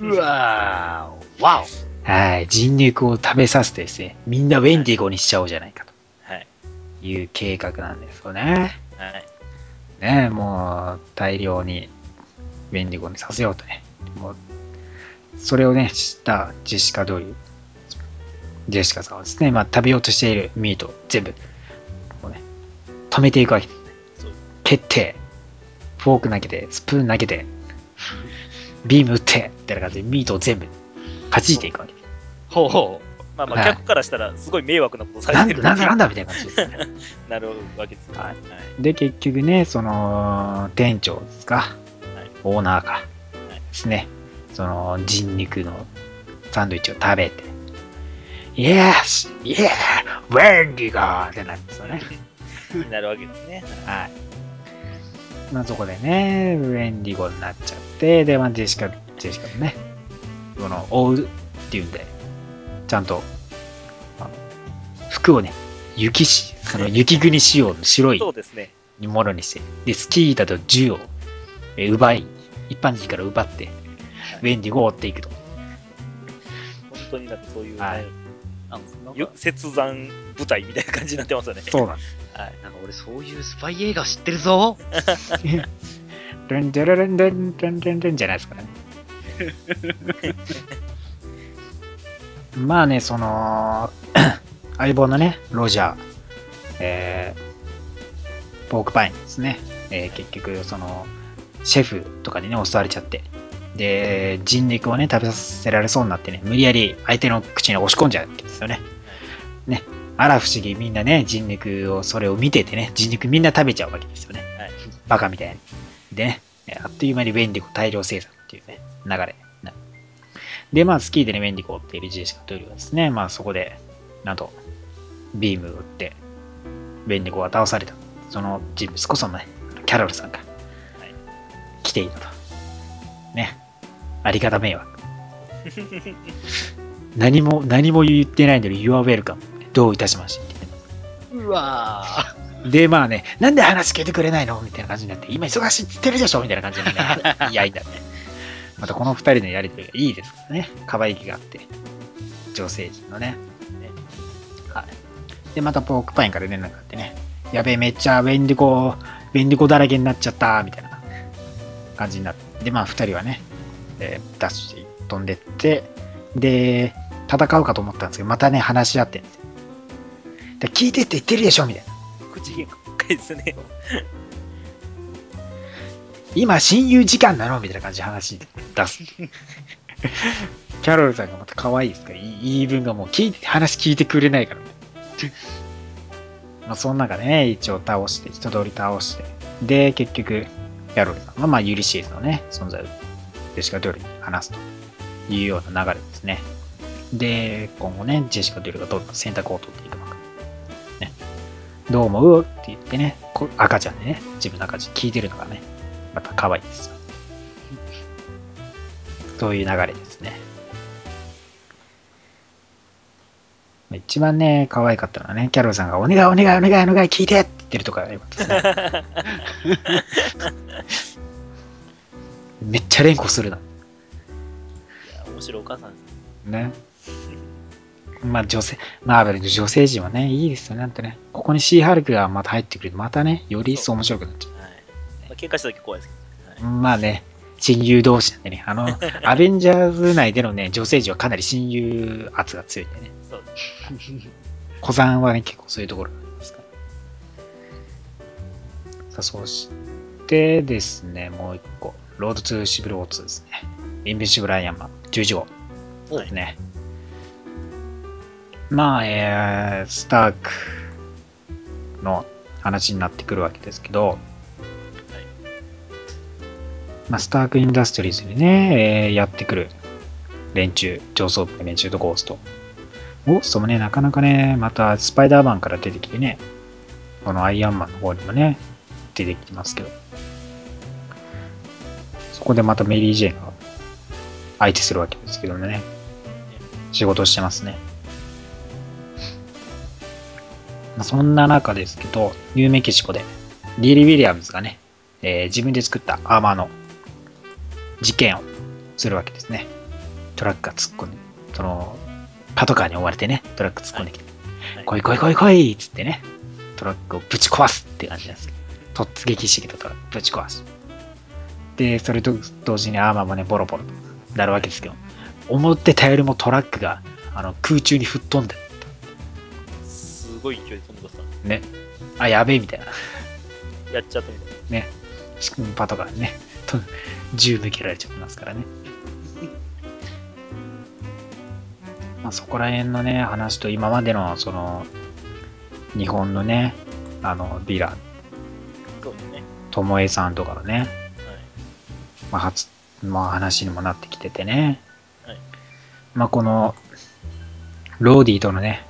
うわー、わはい、人肉を食べさせてですね、みんなウェンディゴにしちゃおうじゃないかはい。という計画なんですよね。はい。ねもう大量にウェンディゴにさせようとね。もうそれをね、知ったジェシカ・ドリュー。ジェシカさんはですね、まあ食べようとしているミートを全部、こうね、止めていくわけですねそう。蹴って、フォーク投げて、スプーン投げて、ビーム打って、みたいな感じでミートを全部弾いていくわけほうほまあまあ、はい客からしたらすごい迷惑なことさなんれてるだなんだなんだみたいな感じですね。(laughs) なるわけですね。はいはい。で、結局ね、その、店長ですか、オーナーか、ですね、その、人肉のサンドイッチを食べて、イエスイエーウェンディガーってなるんですよね。(laughs) なるわけですね。はい。まあそこでね、ウェンディゴになっちゃって、で、まあジェシカ、ジェシカもね、その、追うっていうんで、ちゃんと、あの服をね、雪し、その (laughs) 雪国仕様の白いそうですね。ものにして、で、スキー板と銃をえー奪い、一般人から奪って、ウェンディゴを追っていくと。本当になんかそういうね、はいう。なんゆか切断部隊みたいな感じになってますよね。そうなんです。(laughs) はい。なんか俺そういうスパイ映画知ってるぞ。(laughs) ルンデルルンルンルンルンルンじゃないですかね。まあね、その、(coughs) 相棒のね、ロジャー、えー、ポークパインですね。えー結局、その、シェフとかにね、襲われちゃって、で、人肉をね、食べさせられそうになってね、無理やり相手の口に押し込んじゃうわけですよね。ね。あら不思議、みんなね、人肉を、それを見ててね、人肉みんな食べちゃうわけですよね。はいバカみたいに。でね、えあっという間にウェンディコ大量生産っていうね、流れ。で、まあ、スキーでね、ウェンディコっているジェシカというですね、まあ、そこで、なんと、ビームを打って、ウェンディコが倒された。その人物こそね、キャロルさんが、はい来ていたと。ね。ありがた迷惑。(laughs) 何も、何も言ってないのに、You are welcome. どういたしまして。うわで、まあね、なんで話聞いてくれないの？みたいな感じになって、今忙しいって言ってるでしょ？みたいな感じにね、(laughs) いやいだね。またこの二人のやりとりがいいですからね。可愛げがあって。女性陣のね。はい。で、またポークパインから連絡があってね。やべえ、めっちゃウェンディコ、ウェンディコだらけになっちゃった、みたいな感じになって。で、まあ二人はね、えーダッシュして飛んでって、で、戦うかと思ったんですけど、またね、話し合ってんですよ。で聞いてって言ってるでしょみたいな。口喧嘩ばっかですね。今親友時間なのみたいな感じで話出す。(laughs) キャロルさんがまた可愛いですか？ら、言い分がもう聞いて、話聞いてくれないからね。まあその中でね、一応倒して、一通り倒して、で、結局、キャロルさんはまあユリシーズのね、存在をジェシカ・ドゥルに話すというような流れですね。で、今後ね、ジェシカ・ドゥルがどんどん選択を取っていくのか。ね。どう思う？って言ってね、こ赤ちゃんでね、自分の赤ちゃん聞いてるのがね、また可愛いですよ。そういう流れですね。一番ね、可愛かったのはね、キャロルさんがお願いお願いお願いお願い聞いてって言ってるとこが良かったですね。(laughs) めっちゃ連呼するな。面白いお母さんです。ね。まあ女性、マーベルの女性陣はね、いいですよね。なんてね。ここにシーハルクがまた入ってくると、またね、より一層面白くなっちゃはい。まあ、喧嘩した時怖いですけど。う。まあね、親友同士なんでね。あの、(laughs) アベンジャーズ内でのね、女性陣はかなり親友圧が強いんでね。そう小山はね、結構そういうところなんですから。さあ、そしてですね、もう一個。ロードツーシビルオーツですね。インビシブルアイアンマン11号。おですね。まあ、えー、スタークの話になってくるわけですけど、まあ、スタークインダストリーズにね、えーやってくる連中、上層部の連中とゴースト。ゴーストもね、なかなかね、またスパイダーマンから出てきてね、このアイアンマンの方にもね、出てきてますけど、そこでまたメリー・ジェーンが相手するわけですけどね、仕事してますね。まあ、そんな中ですけど、ニューメキシコで、リーリー・ウィリアムズがね、えー自分で作ったアーマーの実験をするわけですね。トラックが突っ込んで、その、パトカーに追われてね、トラック突っ込んできて、はい来い来い来い来いっつってね、トラックをぶち壊すって感じなんですけど、突撃してきたトラックぶち壊す。で、それと同時にアーマーもね、ボロボロとなるわけですけど、思ってたよりもトラックがあの空中に吹っ飛んで、すごい勢いで飛んでた。ね、あ、やべえみたいな。やっちゃったみたいな。ね、パトカーにね、と銃向けられちゃってますからね。まあ、そこら辺のね、話と今までの、その、日本のね、あの、ヴィラン。ともえさんとかのね、はい。まあ、初、まあ、話にもなってきててね。はいまあ、この、ローディとのね、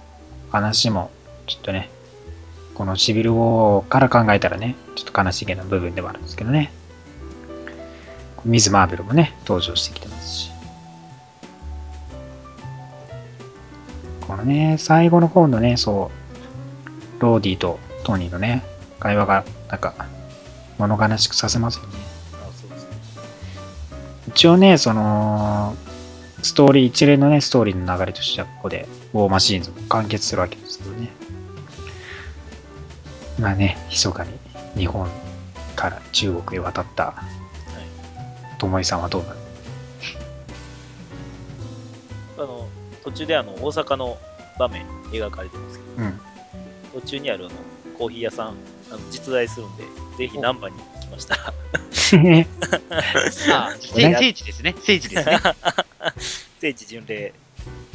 話も、ちょっとね、このシビル王から考えたらね、ちょっと悲しげな部分ではあるんですけどね。ミズ・マーベルもね、登場してきてますし。このね、最後の方のね、そう、ローディとトニーのね、会話が、なんか、物悲しくさせますよね。一応ね、その、ストーリー、一連のね、ストーリーの流れとしては、ここで、ウォーマシーンズも完結するわけですけどね。まあね、密かに日本から中国へ渡った、ともいさんはどうなるあの、途中であの、大阪の場面描かれてますけど、うん。途中にあるあの、コーヒー屋さん、あの実在するんで、ぜひ難波に行きました。(laughs) あ (laughs) 聖聖地ですね。聖地ですね。(laughs) 聖地巡礼、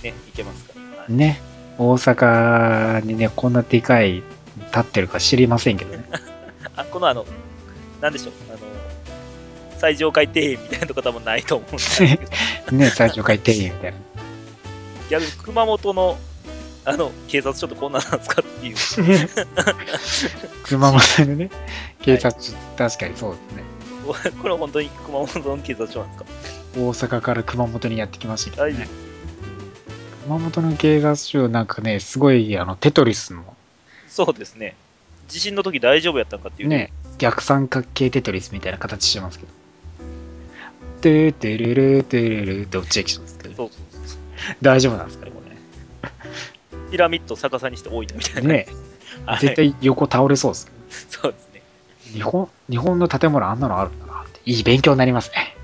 ね、行けますから。はいね、大阪にね、こんなでかい、立ってるか知りませんけどね。あ、このあの、なんでしょう、最上階庭園みたいなとこ多分ないと思うんですけど、ね、最初から言っていいみたいな。逆に熊本の、あの、警察署ってこんなんなんですかっていう。(laughs) 熊本のね、警察、確かにそうですね。これ本当に熊本の警察署なんですか？大阪から熊本にやってきましたけどね。熊本の警察署、なんかね、すごい、あの、テトリスの、そうですね。地震の時大丈夫やったんかっていう。ね、逆三角形テトリスみたいな形してますけど。てーてるるてるるって落ちてきてますけど、そうそうそう。大丈夫なんですかね、こピラミッド逆さにして多いなみたいれ。な。ね、はい絶対横倒れそうですけど。そうですね。日本、日本の建物あんなのあるんだなって。いい勉強になりますね。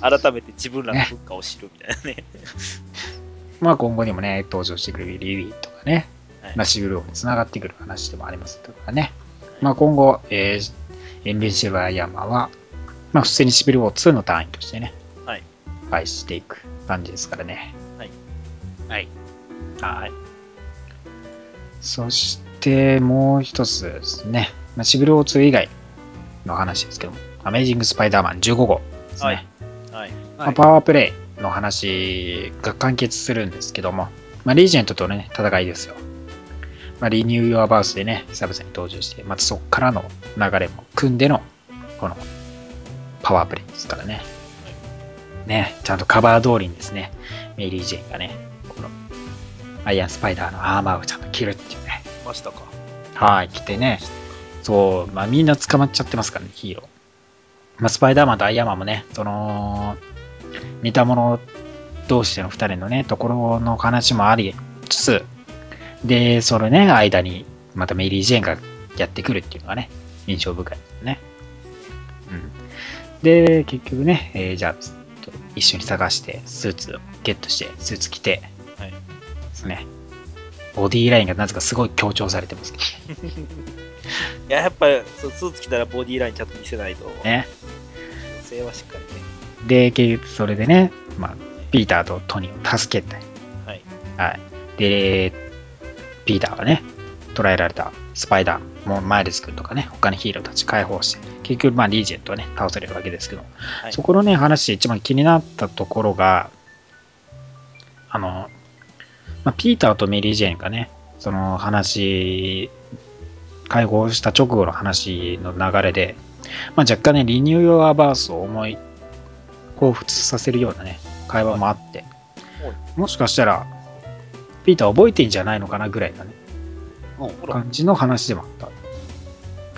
改めて自分らの文化を知るみたいなね。まあ今後にもね、登場してくるリリーとかね、はいまあシビル王に繋がってくる話でもありますとかね。まあ今後、えー、エンビンシブルアイアンマンは、まあ普通にシビル王2の単位としてね、はい。愛していく感じですからね。はい。はい。はい。そしてもう一つですね、まあ、シビル王2以外の話ですけども、アメイジング・スパイダーマン15号ですね。はいはい。まあ、パワープレイの話が完結するんですけども、まあ、リージェントとのね、戦いですよ。まあ、リニュー・ヨア・バースでね、久々に登場して、またそこからの流れも組んでの、この、パワープレイですからね。ね、ちゃんとカバー通りにですね、メリー・ジェーンがね、この、アイアン・スパイダーのアーマーをちゃんと着るっていうね。ましたか。はい、着てね、そう、まあみんな捕まっちゃってますからね、ヒーロー。まあスパイダーマンとアイアンマンもね、その、似た者同士での2人のね、ところの話もありつつ、で、そのね、間にまたメリー・ジェーンがやってくるっていうのがね、印象深いですね。うん。で、結局ね、えーじゃあ、一緒に探して、スーツをゲットして、スーツ着て、はいですね。ボディーラインがなぜかすごい強調されてますけいや、やっぱスーツ着たらボディーラインちゃんと見せないと、どね。女性はしっかりね。で、結局それでね、まあ、ピーターとトニーを助けて、はい。はい。で、ピーターがね、捕らえられたスパイダー、もうマイルズ君とかね、他のヒーローたち解放して、結局、まあ、リージェントはね、倒されるわけですけど、はいそこのね、話で一番気になったところが、あの、まあ、ピーターとメリー・ジェーンがね、その話、解放した直後の話の流れで、まあ、若干ね、リニューアバースを思い、彷彿させるようなね、会話もあって、もしかしたら、ピーター覚えてんじゃないのかなぐらいなね。感じの話でもあった。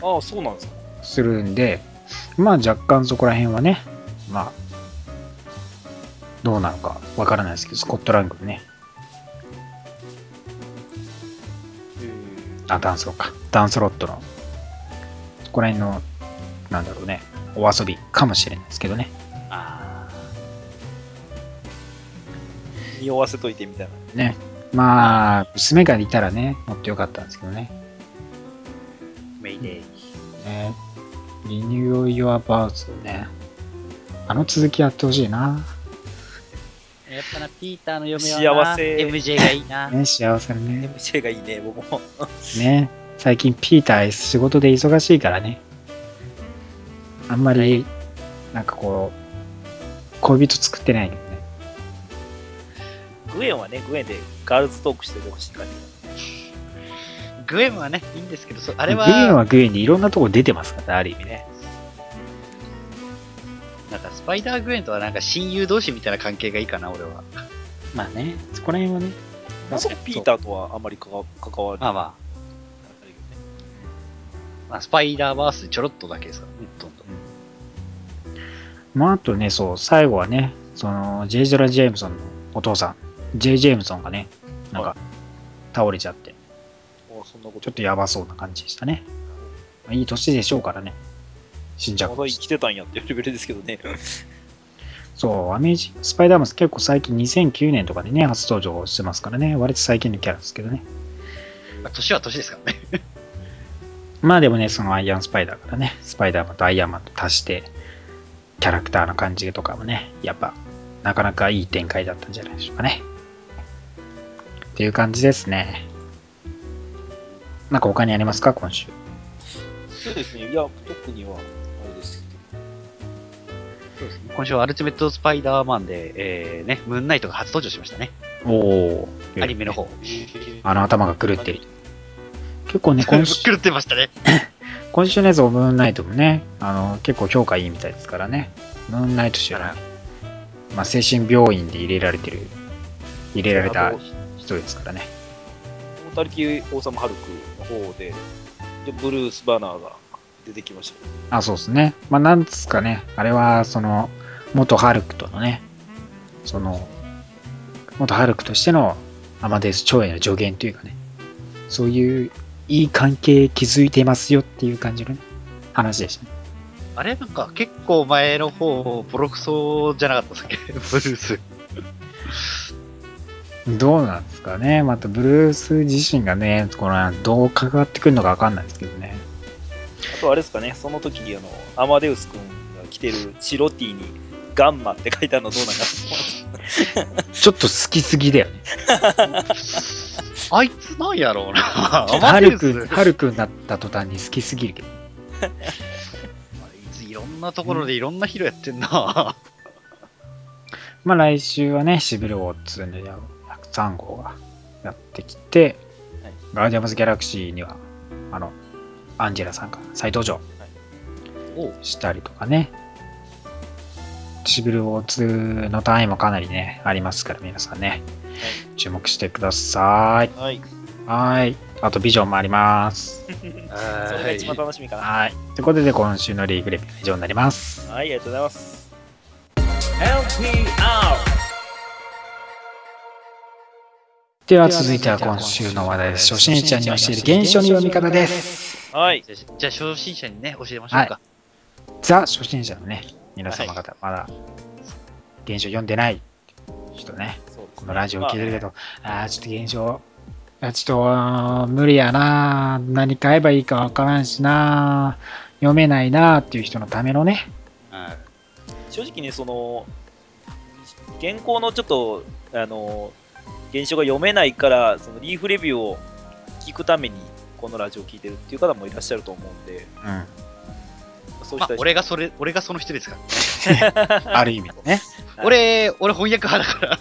ああ、そうなんですか。するんで、まあ若干そこら辺はね、まあ、どうなのかわからないですけど、スコットランドね、あ、ダンスロか、ダンスロットの、そこら辺の、なんだろうね、お遊びかもしれないですけどね。あ匂わせといてみたいな。ね。まあ、娘がいたらね、もっとよかったんですけどね。ーメイデイ。ねリニューヨアバーズね。あの続きやってほしいな。やっぱな、ピーターの嫁はな幸せ MJ がいいな。ね、幸せね。MC がいいね、僕も。ね。最近ピーター仕事で忙しいからね。あんまり、なんかこう、恋人作ってないけどね。グエンはね、グエンでガールズトークしててほしい感じ。グエンはね、いいんですけど、そあれは、グエンはグエンでいろんなとこ出てますからね、ある意味ね。なんかスパイダーグエンとはなんか親友同士みたいな関係がいいかな、俺は。まあね、そこら辺はね。なんかピーターとはあんまり関わる。まあまあ、まあ、スパイダーバースちょろっとだけですからね、どんどん。まああとね、そう、最後はね、その、ジェイジョラ・ジェームソンのお父さん、ジェイ・ジェームソンがね、なんか、倒れちゃって。ちょっとやばそうな感じでしたね。まあいい年でしょうからね。死んじゃうまだ生きてたんやっていうレベルですけどね。そう、アメージスパイダーマン結構最近2009年とかでね、初登場してますからね、割と最近のキャラですけどね。まあ、年は年ですからね。(laughs) まあでもね、そのアイアンスパイダーからね、スパイダーマンとアイアンマンと足して、キャラクターの感じとかもね、やっぱ、なかなかいい展開だったんじゃないでしょうかね。っていう感じですね。なんか他にありますか、今週。そうですね。いや、特には、あれですそうですね。今週はアルティメットスパイダーマンで、えー、ね、ムーンナイトが初登場しましたね。おおアニメの方。けど。あの頭が狂っている。結構ね、今週、(laughs) 狂ってましたね。(laughs) 今週のやつ、ムーンナイトもね、あの、結構評価いいみたいですからね。ムーンナイト氏はね、まあ、精神病院で入れられてる、入れられた人ですからね。モータリティ・オーサム・ハルクの方で、でブルース・バナーが出てきました。あ、そうですね。まあ、なんですかね。あれは、その、元ハルクとのね、その、元ハルクとしてのアマデウス長への助言というかね、そういういい関係築いてますよっていう感じのね、話でしたね。あれなんか結構前の方、ボロクソじゃなかったですっけ？(laughs) ブルース。どうなんですかね。また、ブルース自身がね、この、どう関わってくるのかわかんないですけどね。あとあれですかね、その時にあの、アマデウス君が着てる白 T にガンマって書いてあるのどうなんかちょっと好きすぎだよね。あいつなんやろうな。ハルク、ハルクになった途端に好きすぎるけど。あいついろんなところでいろんなヒーローやってんな。まあ来週はね、シビルウォー2の103号がやってきて、はいガーディアムズ・ギャラクシーには、あの、アンジェラさんが再登場おしたりとかね。シビルウォー2の単位もかなりね、ありますから、皆さんね、注目してください。はい。はい。あと、ビジョンもあります。(laughs) それが一番楽しみかな。はい。ということで、今週のリーグレビューは以上になります。はい、ありがとうございます。は LPR では続いては今週の話題です。初心者に教える現象の読み方です。はい。じゃあ初心者にね、教えましょうか。ザ初心者のね、皆様方、まだ現象読んでない人ね、ね。このラジオ聞いてるけど、ああ、ちょっと現象、あちょっと無理やな、何買えばいいかわからんしな、読めないなっていう人のためのね、はい。正直ね、その、現行のちょっと、あの、現象が読めないから、そのリーフレビューを聞くために、このラジオを聞いてるっていう方もいらっしゃると思うんで、うん、まあそうした、人俺がそれ、俺がその人ですから。(laughs) ある意味でね。はい俺、俺翻訳派だから。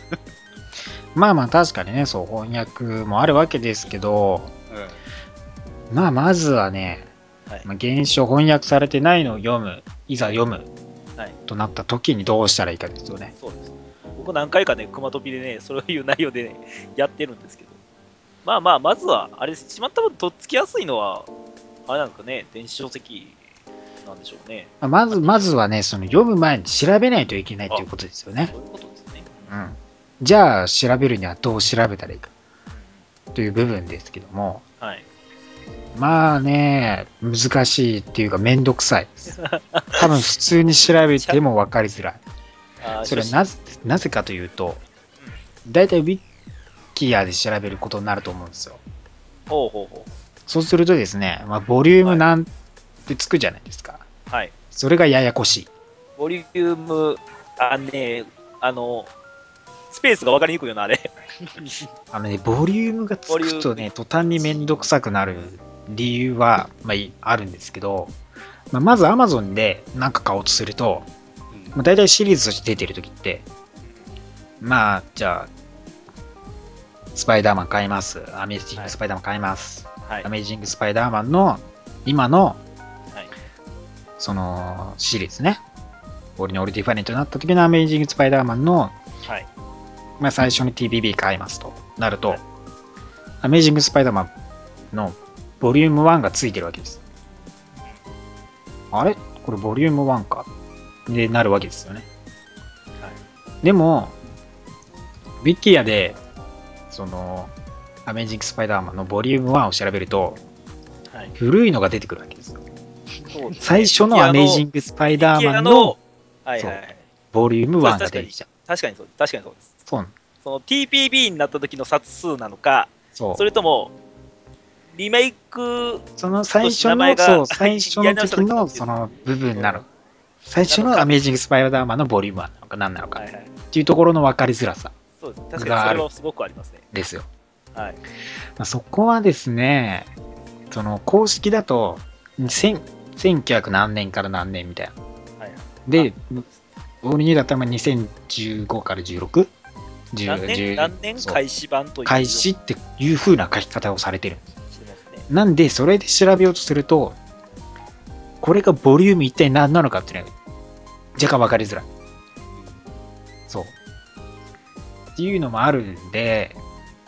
まあまあ確かにね、そう翻訳もあるわけですけど、まあまずはね、はいまあ、現象翻訳されてないのを読む、いざ読むはいとなった時にどうしたらいいかですよね。そうです。僕何回かね、熊飛びでね、そういう内容でね、やってるんですけど。まあまあ、まずは、あれ、しまった分とっつきやすいのは、あれなんですかね、電子書籍なんでしょうね。まあまず、まずはね、その読む前に調べないといけないということですよね。そういうことですね。うん。じゃあ、調べるにはどう調べたらいいかという部分ですけども、はい。まあね、難しいっていうかめんどくさいです。多分普通に調べても分かりづらい。それはなぜなぜかというと、大体ウィキアで調べることになると思うんですよ。ほうほうほそうするとですね、まあ、ボリュームなんてつくじゃないですか。う。はい。それがややこしい。ボリューム、あね、あの、スペースが分かりにくいよな、あれ。(laughs) あのね、ボリュームがつくとね、途端にめんどくさくなる理由は、まあ、いあるんですけど、まあ、まず Amazon で何か買おうとすると、まあ、大体シリーズとして出てるときって、まあ、じゃあ、スパイダーマン買います。アメージングスパイダーマン買います。はいア。メージングスパイダーマンの今の、はいそのシリーズね。オリのオリディファレントになった時のアメージングスパイダーマンの、はい。まあ、最初に TPB 買いますとなると、アメージングスパイダーマンのボリューム1がついてるわけです。あれ？これボリューム1か。でなるわけですよね。でも、ウィキアで、その、アメージングスパイダーマンのボリューム1を調べると、はい。古いのが出てくるわけですよ。すね最初のアメージングスパイダーマンのはいはいはい。ボリューム1が出てきちゃう。確かにそうです。確かにそうです。そうその TPB になった時の冊数なのか、それとも、リメイク、その最初の、そう、最初の時の (laughs) その部分なの。最初のアメージングスパイダーマンのボリューム1なのか何なのかっ。ていうところの分かりづらさそうです。確かにそれはすごくありますね。ですよ。はい。まあ、そこはですね、その公式だと、1000 1900何年から何年みたいな。はいで、オールニューだったらまあ2015から 16? 10何年10何年開始版という。開始っていう風な書き方をされてるんですね。なんで、それで調べようとすると、これがボリューム一体何なのかっていうのが若干分かりづらい。そう。っていうのもあるんで、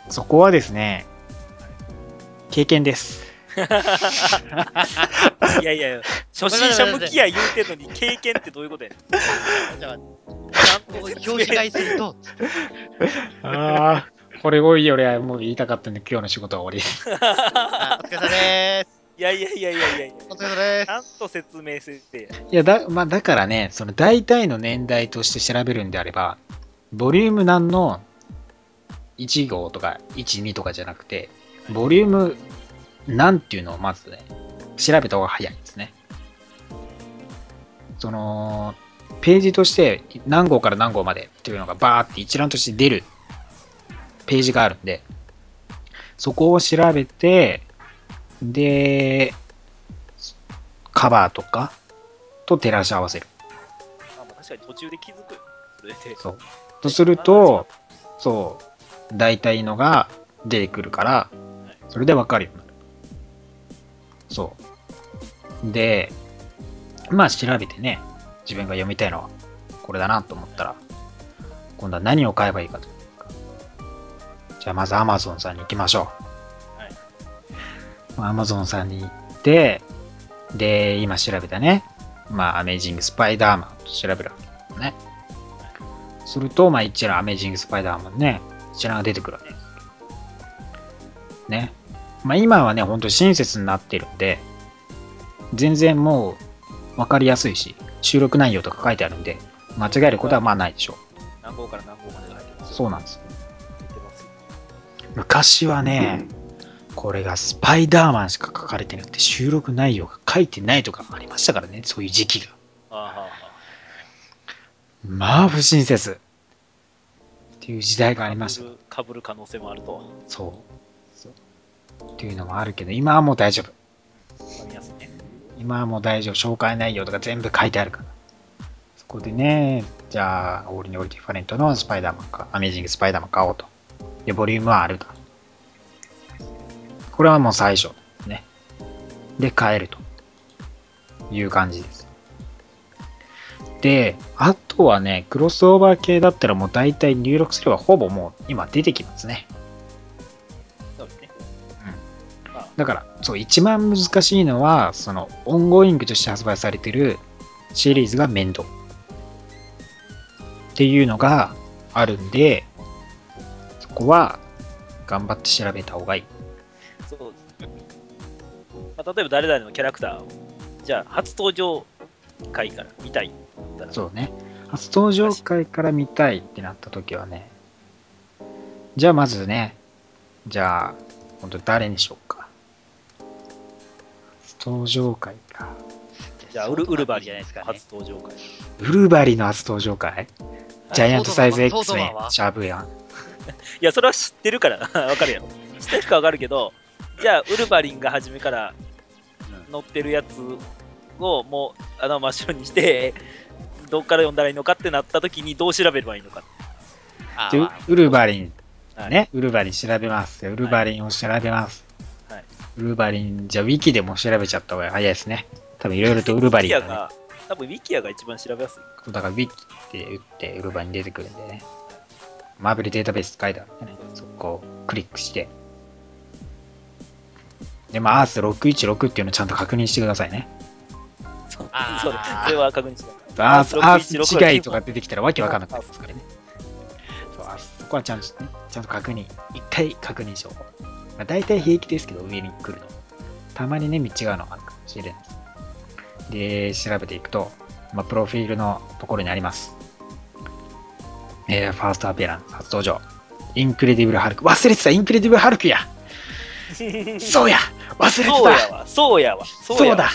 そこはですね、経験です。いやいや、初心者向きや言うてんのに、経験ってどういうことやねん。じゃあ、ちゃんと表示外すると、(laughs) ああ、これ多いよ、俺はもう言いたかったんで、今日の仕事は終わり (laughs) お疲れ様です。いやいやいやいやいやいや、お疲れ様ですち。ゃんと説明せてや。いや、だ、まあ、だからね、その大体の年代として調べるんであれば、ボリューム何の1号とか1、2とかじゃなくて、ボリューム何っていうのをまずね、調べた方が早いですね。その、ページとして何号から何号までっていうのがバーって一覧として出るページがあるんで、そこを調べて、で、カバーとかと照らし合わせる。あまあ確かに途中で気づくよ。それで。そう。とすると、そう、大体のが出てくるから、それでわかるようになる。そう。で、まあ調べてね、自分が読みたいのはこれだなと思ったら、今度は何を買えばいいかと。じゃあまず Amazon さんに行きましょう。はいまあ Amazon さんに行って、で、今調べたね、まあ、アメージングスパイダーマンと調べるわけね。すると、まあ一覧アメージングスパイダーマンね、一覧が出てくるわけです。ね。まあ今はね、ほんと親切になってるんで、全然もう分かりやすいし、収録内容とか書いてあるんで、間違えることはまあないでしょ何号から何号までが入ってまう。す。そうなんです。昔はね、これがスパイダーマンしか書かれてなくて収録内容が書いてないとかありましたからね、そういう時期が。あーはーはまあ不親切。っていう時代がありました。かぶる可能性もあると。そう。っていうのもあるけど、今はもう大丈夫。ね。今はもう大丈夫。紹介内容とか全部書いてあるから。そこでね、じゃあ、オールにオールディファレントのスパイダーマンか、アメージングスパイダーマン買おうと。で、ボリュームはあると。これはもう最初。ね。で、買えるという感じです。で、あとはね、クロスオーバー系だったらもう大体入力すればほぼもう今出てきますね。そうですね。だから、そう、一番難しいのは、その、 ongoing として発売されてるシリーズが面倒。っていうのがあるんで、そこは、頑張って調べた方がいい。例えば誰々のキャラクターを、じゃあ初登場回から見たいたら、そうね。初登場回から見たいってなった時はね、じゃあまずね、じゃあ、本当誰にしようか。初登場回か。じゃあウルウルバリじゃないですか、ね。初登場回。ウルバリの初登場回？ジャイアントサイズ X メンソードマンは？シャープやん。(laughs) いや、それは知ってるから、(laughs) わかるやろ。知ってるかわかるけど、じゃあ、ウルヴァリンが初めから乗ってるやつをもう穴を真っ白にして、(laughs) どっから読んだらいいのかってなった時にどう調べればいいのか。ウルバリン、はいね、ウルバリン調べます。ウルバリンを調べます。はいウルバリン、じゃあウィキでも調べちゃった方が早いですね。多分いろいろとウルバリンが、ね、ウィキアが、多分ウィキアが一番調べやすい。だからウィキって打ってウルバリン出てくるんでね。マーベルデータベースって書いてあるんでね。そこをクリックして。で、まあ、アース616っていうのをちゃんと確認してくださいね。そうそうそれは確認してた。アース、アース616違いとか出てきたらわけわかんなくなりますからね。そう、あそこはちゃんとね、ちゃんと確認。一回確認しよう。まあ、大体平気ですけど、上に来るの。たまにね、違うのがあるかもしれないです。で、調べていくと、まあ、プロフィールのところにあります。えー、 first appearance 初登場。インクレディブルハルク。忘れてたインクレディブルハルクや (laughs) そうや忘れてそうやたわ、そうやわ、そやわそううだ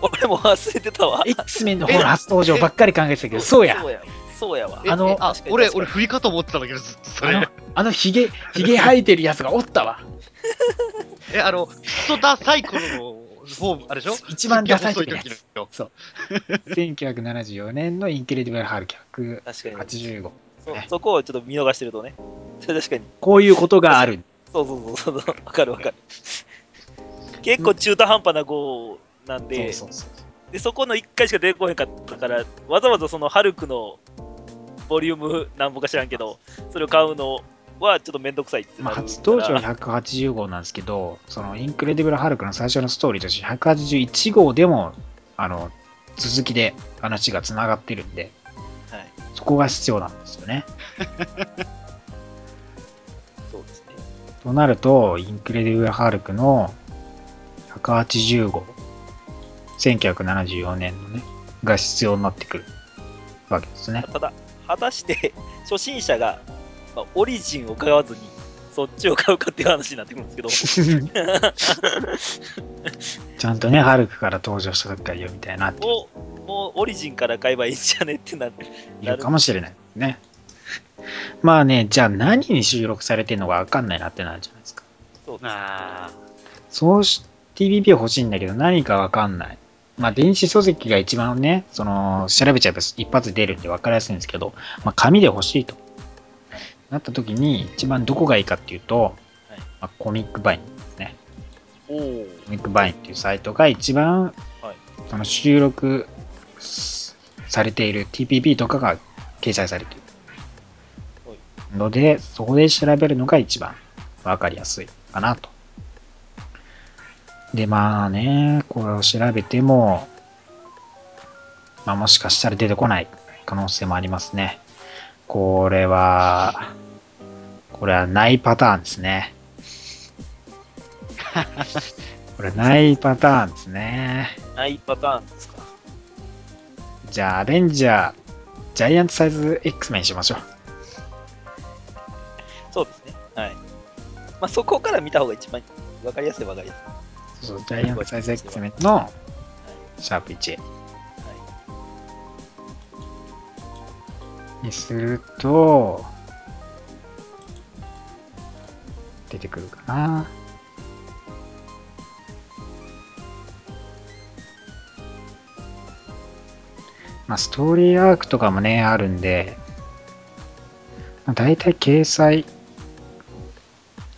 俺も忘れてたわ。X メンの方の初登場ばっかり考えてたけど、そうやそうやわ。そうやわ。えあのあ確かに俺、確かに俺、振りかと思ってたんだけど、ずっとそあのれ。、あのヒゲ、ヒゲ生えてるやつがおったわ。(laughs) え、あの、クソダサい頃のフォーム、あれでしょ？一番ダサい時のやつ時の (laughs) 1974年のインクレディブルハルク確かに。185。そそこをちょっと見逃してるとね。確かに。こういうことがある。そうそうそうそう。わかるわかる。結構中途半端な号なんで、そうそうそう。でそこの1回しか出てこへんかったから、わざわざそのハルクのボリュームなんぼか知らんけど、それを買うのはちょっとめんどくさいってなまあ、る初登場から180号なんですけど、そのインクレディブルハルクの最初のストーリーとして181号でも、あの、続きで話が繋がってるんで、はい、そこが必要なんですよね。(laughs) そうですね。となると、インクレディブルハルクの180号、1974年のね、が必要になってくるわけですね。ただ、果たして (laughs) 初心者が、まあ、オリジンを買わずに、そっちを買うかっていう話になってくるんですけど、(laughs) ちゃんとね、ハルクから登場した時から読みたいなってもう、もうオリジンから買えばいいんじゃねってなる。いるかもしれないね。まあね、じゃあ何に収録されてるのかわかんないなってなるじゃないですか。そうですあそうし、TPP 欲しいんだけど何かわかんない。まあ電子書籍が一番ね、その、調べちゃえば一発で出るんでわかりやすいんですけど、まあ紙で欲しいと。なった時に一番どこがいいかっていうと、まあ、コミックバインですね。コミックバインっていうサイトが一番、はいその収録されている TPP とかが掲載されていはいるので、そこで調べるのが一番わかりやすいかなと。で、まあね、これを調べても、まあもしかしたら出てこない可能性もありますね。これは、これはないパターンですね。(laughs) これないパターンですね。ないパターンですか？じゃあ、アベンジャー、ジャイアントサイズ X メンにしましょう。そうですね。はい。まあ、そこから見た方が一番わかりやすいわかりやすい。そうそう、ジャイアントサイズ X メンのシャープ1にすると、出てくるかな。まあ、ストーリーアークとかもね、あるんで、まあ、大体掲載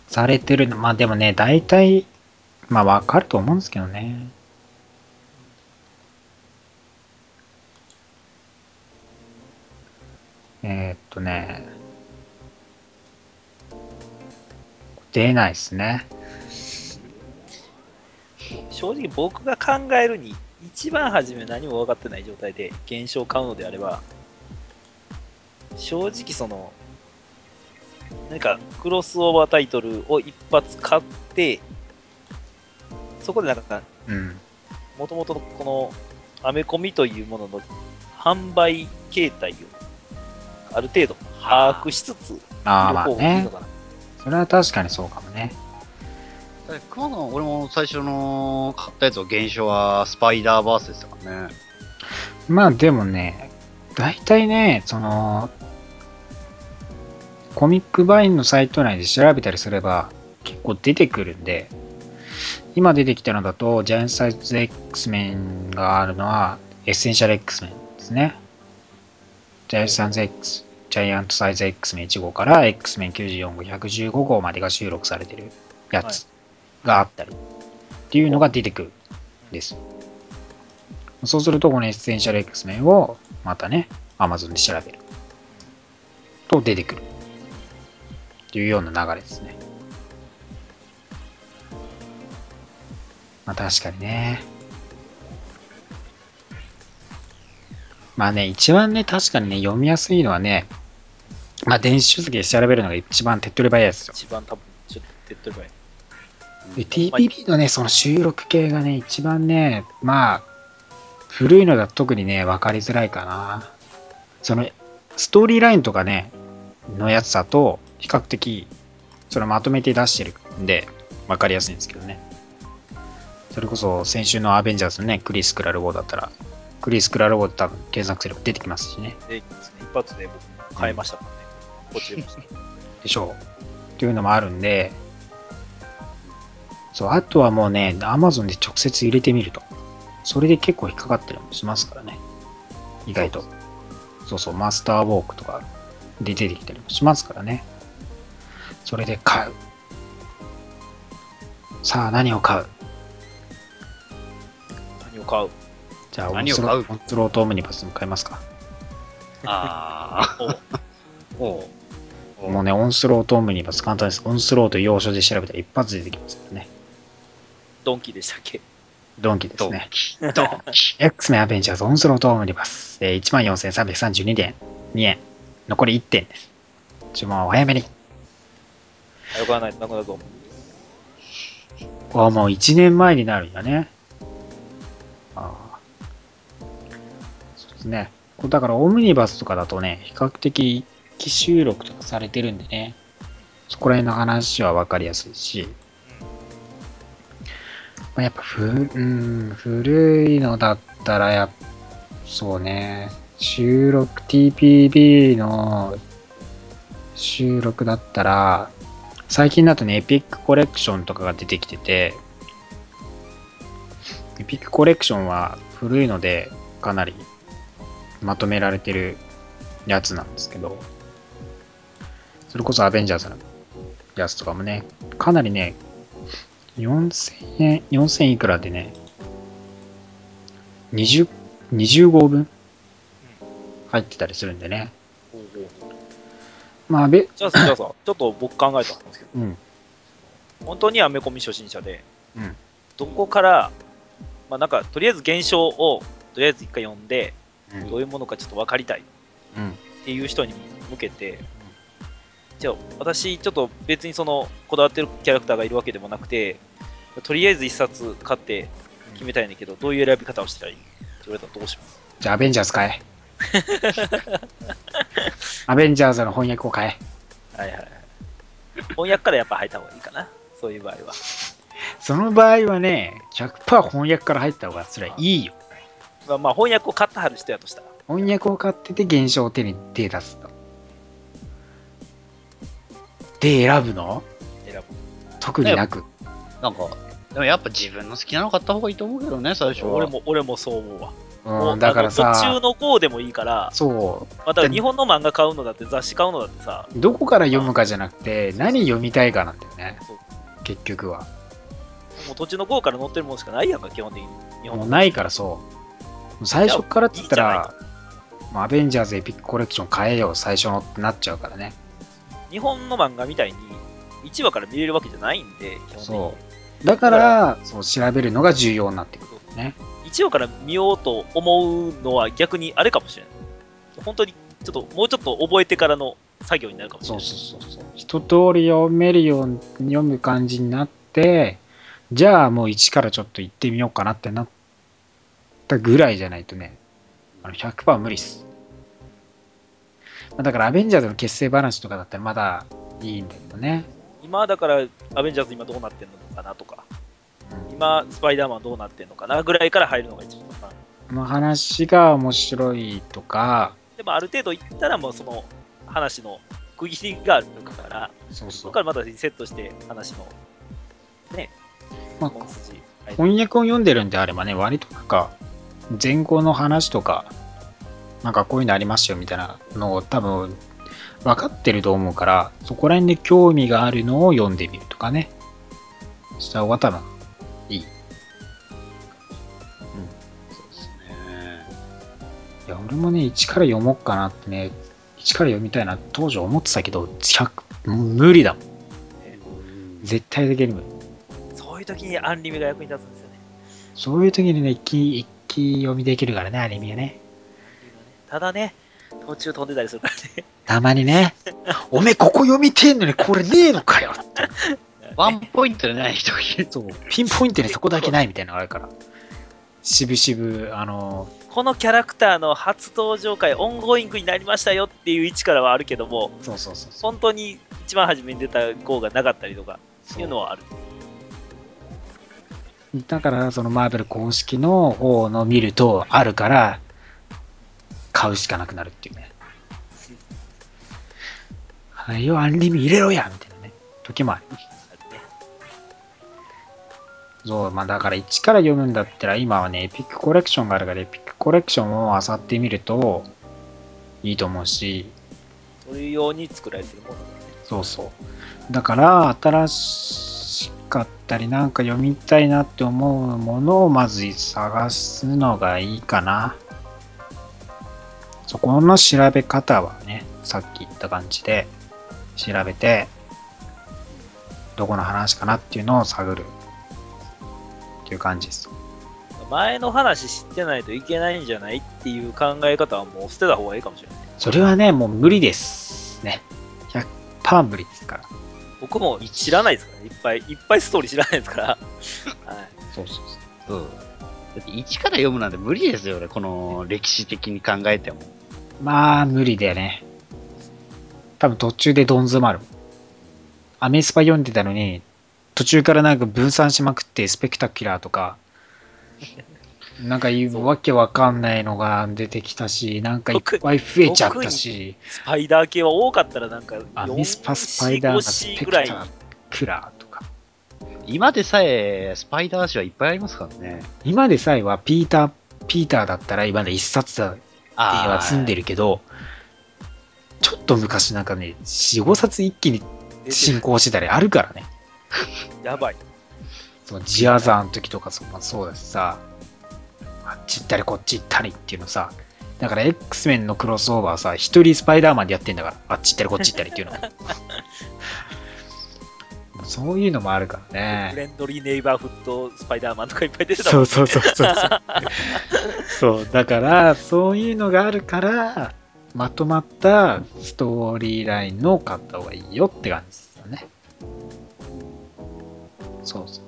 されてるの、まあでもね、大体、まあわかると思うんですけどね。えーっとね、出ないっすね。正直僕が考えるに、一番初め何も分かってない状態で現象を買うのであれば、正直その、何かクロスオーバータイトルを一発買って、そこでなんか、うん。もともとのこのアメコミというものの販売形態をある程度把握しつつ、ああまあね。それは確かにそうかもね。熊野俺も最初の買ったやつの原書はスパイダーバースですからね。まあでもね、大体ね、その、コミックバインのサイト内で調べたりすれば結構出てくるんで、今出てきたのだと、ジャイアントサイズ X メンがあるのは、エッセンシャル X メンですね。ジャイアントサイズ X、ジャイアントサイズ X メン1号から X メン94号、115号までが収録されてるやつがあったり、っていうのが出てくるんです。そうすると、このエッセンシャル X メンをまたね、Amazon で調べる。と出てくる。っていうような流れですね。まあ確かにね。まあね、一番ね、確かにね、読みやすいのはね、まあ電子書籍で調べるのが一番手っ取り早いですよ。一番多分、ちょっと手っ取り早い。で TPB のね、その収録系がね、一番ね、まあ、古いのだと特にね、分かりづらいかな。その、ストーリーラインとかね、のやつだと、比較的、それまとめて出してるんで、分かりやすいんですけどね。それこそ、先週のアベンジャーズのね、クリス・クラル号だったら、クリス・クラル号って多分検索すれば出てきますしね。で、一発で僕買いましたもんね。こっちでました。でしょう。っていうのもあるんで、そう、あとはもうね、Amazon で直接入れてみると。それで結構引っかかったりもしますからね。意外と。そうそう、マスターウォークとかで出てきたりもしますからね。それで買う。さあ、何を買う？買うじゃあ、オン何を買う？スロオンスロートオムニバスも買いますか。あ (laughs) おあ。おうもうね、オンスロートオムニバス簡単です。オンスローと要所で調べたら一発で出てきますからね。ドンキでしたっけ？ドンキですドンね。キ。ドンキ。X メンアベンジャーズオンスロートオムニバス。えー、14,332点。2円。残り1点です。注文はお早めに。あよくわないとなくなるぞ。あもう1年前になるんだね。ですね。だからオムニバスとかだとね、比較的機収録とかされてるんでね、そこら辺の話は分かりやすいし、まあ、やっぱふ、うん、古いのだったらやっそうね、収録 TPB の収録だったら、最近だとね、エピックコレクションとかが出てきてて、エピックコレクションは古いので、かなりまとめられてるやつなんですけど、それこそアベンジャーズのやつとかもね、かなりね、4000円、4000いくらでね、20、20号分入ってたりするんでね。まあ、べ、じゃあさ、じゃあさ、(laughs) ちょっと僕考えたんですけど、うん、本当にアメコミ初心者で、うん。どこから、まあなんか、とりあえず現象を、とりあえず一回読んで、うんどういうものかちょっと分かりたい。うん。っていう人に向けて、じゃあ私ちょっと別にそのこだわってるキャラクターがいるわけでもなくて、とりあえず一冊買って決めたいんだけど、どういう選び方をしたらいい？って言われたらどうします？じゃあ、アベンジャーズ買え。(laughs) アベンジャーズの翻訳を買え。はいはいはい。翻訳からやっぱ入った方がいいかな。そういう場合は。その場合はね、100%翻訳から入った方がそれはいいよ。まあ、まあ翻訳を買ったはる人やとしたら。翻訳を買ってて現象を手に手出すと。で、選ぶの？選ぶ。特になく。なんか、でもやっぱ自分の好きなの買った方がいいと思うけどね、最初は。俺も、俺もそう思うわ。もうん、だからあの途中さ、の号でもいいから、そまあ、だから日本の漫画買うのだって雑誌買うのだってさ、う、どこから読むかじゃなくて、何読みたいかなんだよねそう。結局は。もう途中の号から載ってるものしかないやんか、基本的に。日本のもうないからそう。最初からって言ったら、もうアベンジャーズエピックコレクション買えよ、最初のってなっちゃうからね。日本の漫画みたいに1話から見れるわけじゃないんで、基本そ。う。だから、そう調べるのが重要になってくるね。1話から見ようと思うのは逆にあれかもしれない。本当にちょっともうちょっと覚えてからの作業になるかもしれそうない。そうそうそう。一通り読めるように読む感じになって、じゃあもう一からちょっと行ってみようかなってなったぐらいじゃないとね、あの100%無理っす。まあだからアベンジャーズの結成話とかだったらまだいいんだけどね。今だからアベンジャーズ今どうなってんのかなとか、うん今スパイダーマンどうなってんのかなぐらいから入るのが一番。この話が面白いとか、でもある程度いったらもうその話の区切りがあるから、そうそそこからまたセットして話のまあ翻訳を読んでるんであればね、割となんか、前後の話とか、なんかこういうのありますよみたいなのを多分分かってると思うから、そこら辺で興味があるのを読んでみるとかね。した方が多分いい。そうですね。いや、俺もね、一から読もうかなってね、一から読みたいな当時思ってたけど、100無理だもん。絶対的に無理。そういう時にアンリミが役に立つんですよね。そういう時にね、一気一気読みできるからね、アニメはね。ただね、途中飛んでたりするからね。たまにね、(laughs) おめえここ読みてえのにこれねえのかよ (laughs) ワンポイントでない人がいる。そう、ピンポイントにそこだけないみたいなのがあるから。しぶしぶ、あの、このキャラクターの初登場回、オンゴーイングになりましたよっていう1からはあるけども、そうそうそうそ本当に一番初めに出た号がなかったりとかう。いうのはある。だから、そのマーベル公式の方の見ると、あるから、買うしかなくなるっていうね。はいよ、アンリミ入れろやみたいなね、時もある。そう、まあだから1から読むんだったら、今はね、エピックコレクションがあるから、エピックコレクションを漁ってみると、いいと思うし、そういうように作られてるものだね。そうそう。だから、新しかったり、なんか読みたいなって思うものをまず探すのがいいかな。そこの調べ方はね、さっき言った感じで調べて、どこの話かなっていうのを探るっていう感じです。前の話知ってないといけないんじゃないっていう考え方はもう捨てた方がいいかもしれない。それはね、もう無理です。ね。100%無理ですから。僕も知らないですからね。いっぱいいっぱいストーリー知らないですから。(laughs) はい。そうそうそう。そう。だって一から読むなんて無理ですよね、この歴史的に考えても。まあ、無理だよね。多分途中でどん詰まる。アメスパ読んでたのに、途中からなんか分散しまくって、スペクタキュラーとか、(laughs) なんかわけわかんないのが出てきたし、なんかいっぱい増えちゃったし、スパイダー系は多かったらなんかア4メスパスパイダーがスペ 5C ぐらい。クタキュラーとか。今でさえスパイダー誌はいっぱいありますからね。今でさえはピーター、ピーターだったら今で一冊だっては済んでる。るけど、ちょっと昔なんかね、4、5冊一気に進行してたりあるからね。やばい。そのジアザーの時とかそまあそうだしさ、あっち行ったりこっち行ったりっていうのさ、だから X メンのクロスオーバーさ、一人スパイダーマンでやってんだから、あっち行ったりこっち行ったりっていうの。(laughs) そういうのもあるからフね。レンドリーネイバーフットスパイダーマンとかいっぱい出てたもんそうそうそうそうそう。(laughs) そう、だから、そういうのがあるから、まとまったストーリーラインの買った方がいいよって感じですよね。そうそう。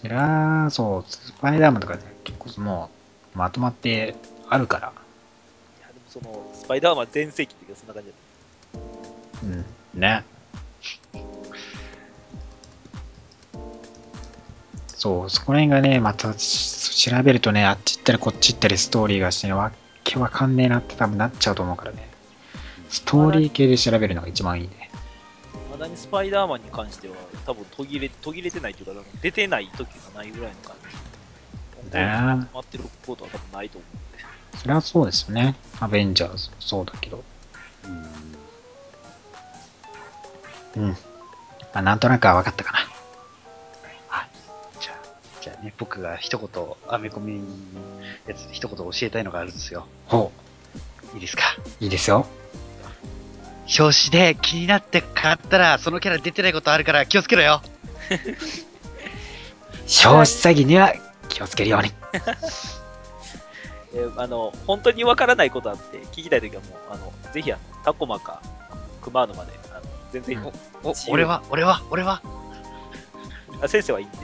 そりゃ、そう、スパイダーマンとかね、結構もうまとまってあるから。いやでもその、スパイダーマン全盛期っていうか、そんな感じだっうん。ね。そう、そこら辺がね、またし調べるとね、あっち行ったりこっち行ったりストーリーがしてね、わっけわかんねえなって多分なっちゃうと思うからね。ストーリー系で調べるのが一番いいね。だにスパイダーマンに関しては、多分途切れ、途切れてないというか、出てない時がないぐらいの感じ。ね待ってることは多分ないと思うんで。それはそうですよね。アベンジャーズもそうだけど。うん。まあ、なんとなくは分かったかな。じゃあ、じゃあね、僕が一言、アメコミのやつ、一言教えたいのがあるんですよ。ほいいですか？う、いいですよ。表紙で気になって買ったら、そのキャラ出てないことあるから気をつけろよ。(laughs) 消費詐欺には気をつけるように。(laughs) えーあの、本当にわからないことあって、聞きたいときはもう、あの、ぜひあの、タコマか、クマーノまで、あの、全然、うんお俺は、俺は、俺は。あ先生はいいんで、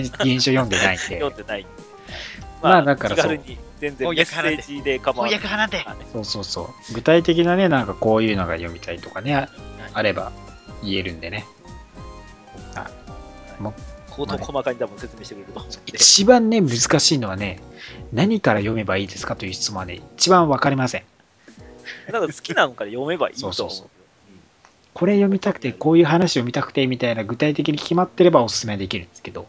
現現象読んでないんで。(laughs) 読んでないんで。まあだからそう気軽に、全然メッセージで構わない。翻訳派なんて。はいそうそうそう。具体的なね、なんかこういうのが読みたいとかね、ああれば言えるんでね。相当細かに多分説明してくれると思うんで。一番ね、難しいのはね、何から読めばいいですかという質問はね、一番わかりません。だから好きなのから読めばいいと思う。そうそうそうこれ読みたくて、こういう話読みたくてみたいな具体的に決まってればおすすめできるんですけど、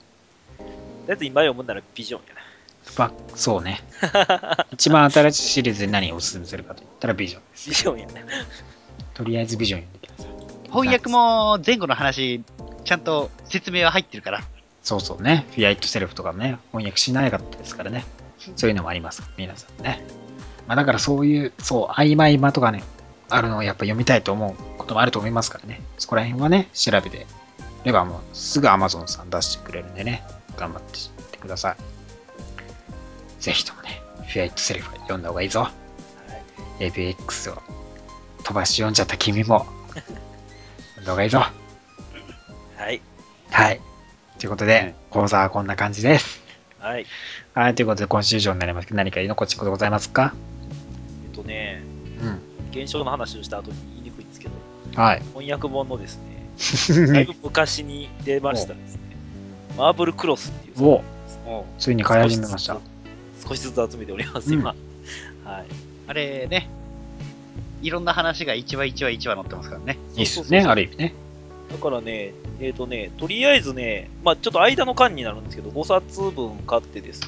だって今読むならビジョンやな。ばそうね。一番新しいシリーズで何をおすすめするかと言ったらビジョンです。ビジョンやな。とりあえずビジョン読んでください。翻訳も前後の話、ちゃんと説明は入ってるから。そうそうね。フィアイットセルフとかもね、翻訳しなかったですからね。そういうのもあります。皆さんね。まあだからそういう、そう、曖昧間とかね、あるのをやっぱ読みたいと思うこともあると思いますからね。そこら辺はね、調べてればもうすぐ Amazon さん出してくれるんでね、頑張ってください。ぜひともね、フィアイットセルフ読んだ方がいいぞ。APX を飛ばし読んじゃった君も、読んだ方がいいぞ。はい。はい。ということで、講座はこんな感じです。はい。はい、ということで今週以上になりますけど、何か言い残すことございますか？えっとね、うん。現象の話をした後に言いにくいんですけど、はい。翻訳本のですね、(laughs) だいぶ昔に出ましたですね、マーブルクロスっていうおもついに買い始めました。少しずつ集めております、今。はい。う、あれね、いろんな話が1話1話1話載ってますからね。いいっすね、ある意味ね。だからね、えっ、とね、とりあえずね、まあちょっと間の間になるんですけど、5冊分買ってですね、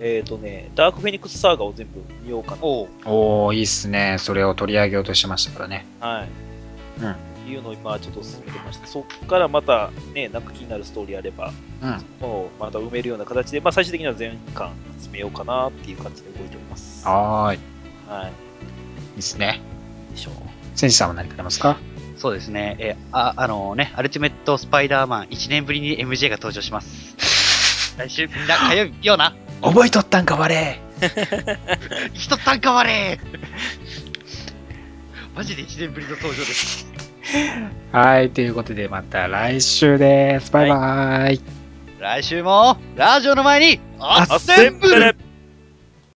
えっ、とね、ダークフェニックスサーガを全部見ようかな。おうおー、いいっすね。それを取り上げようとしてましたからね。はい。うんいうのを今ちょっと進めてまして、そっからまたね、なんか気になるストーリーあれば、うん。もうまた埋めるような形で、まあ最終的には全巻集めようかなっていう感じで動いております。ははーい。いい。いっすね。でしょう。選手さんは何かありますか？そうですね。え、あ、あのね、アルティメットスパイダーマン1年ぶりに MJ が登場します。(laughs) 来週みんな通うような。覚えとったんか、(laughs) 我一つ単価割れマジで1年ぶりの登場です。(laughs) はい、ということでまた来週です。バイバーイ。来週も、ラジオの前に、アッセンブル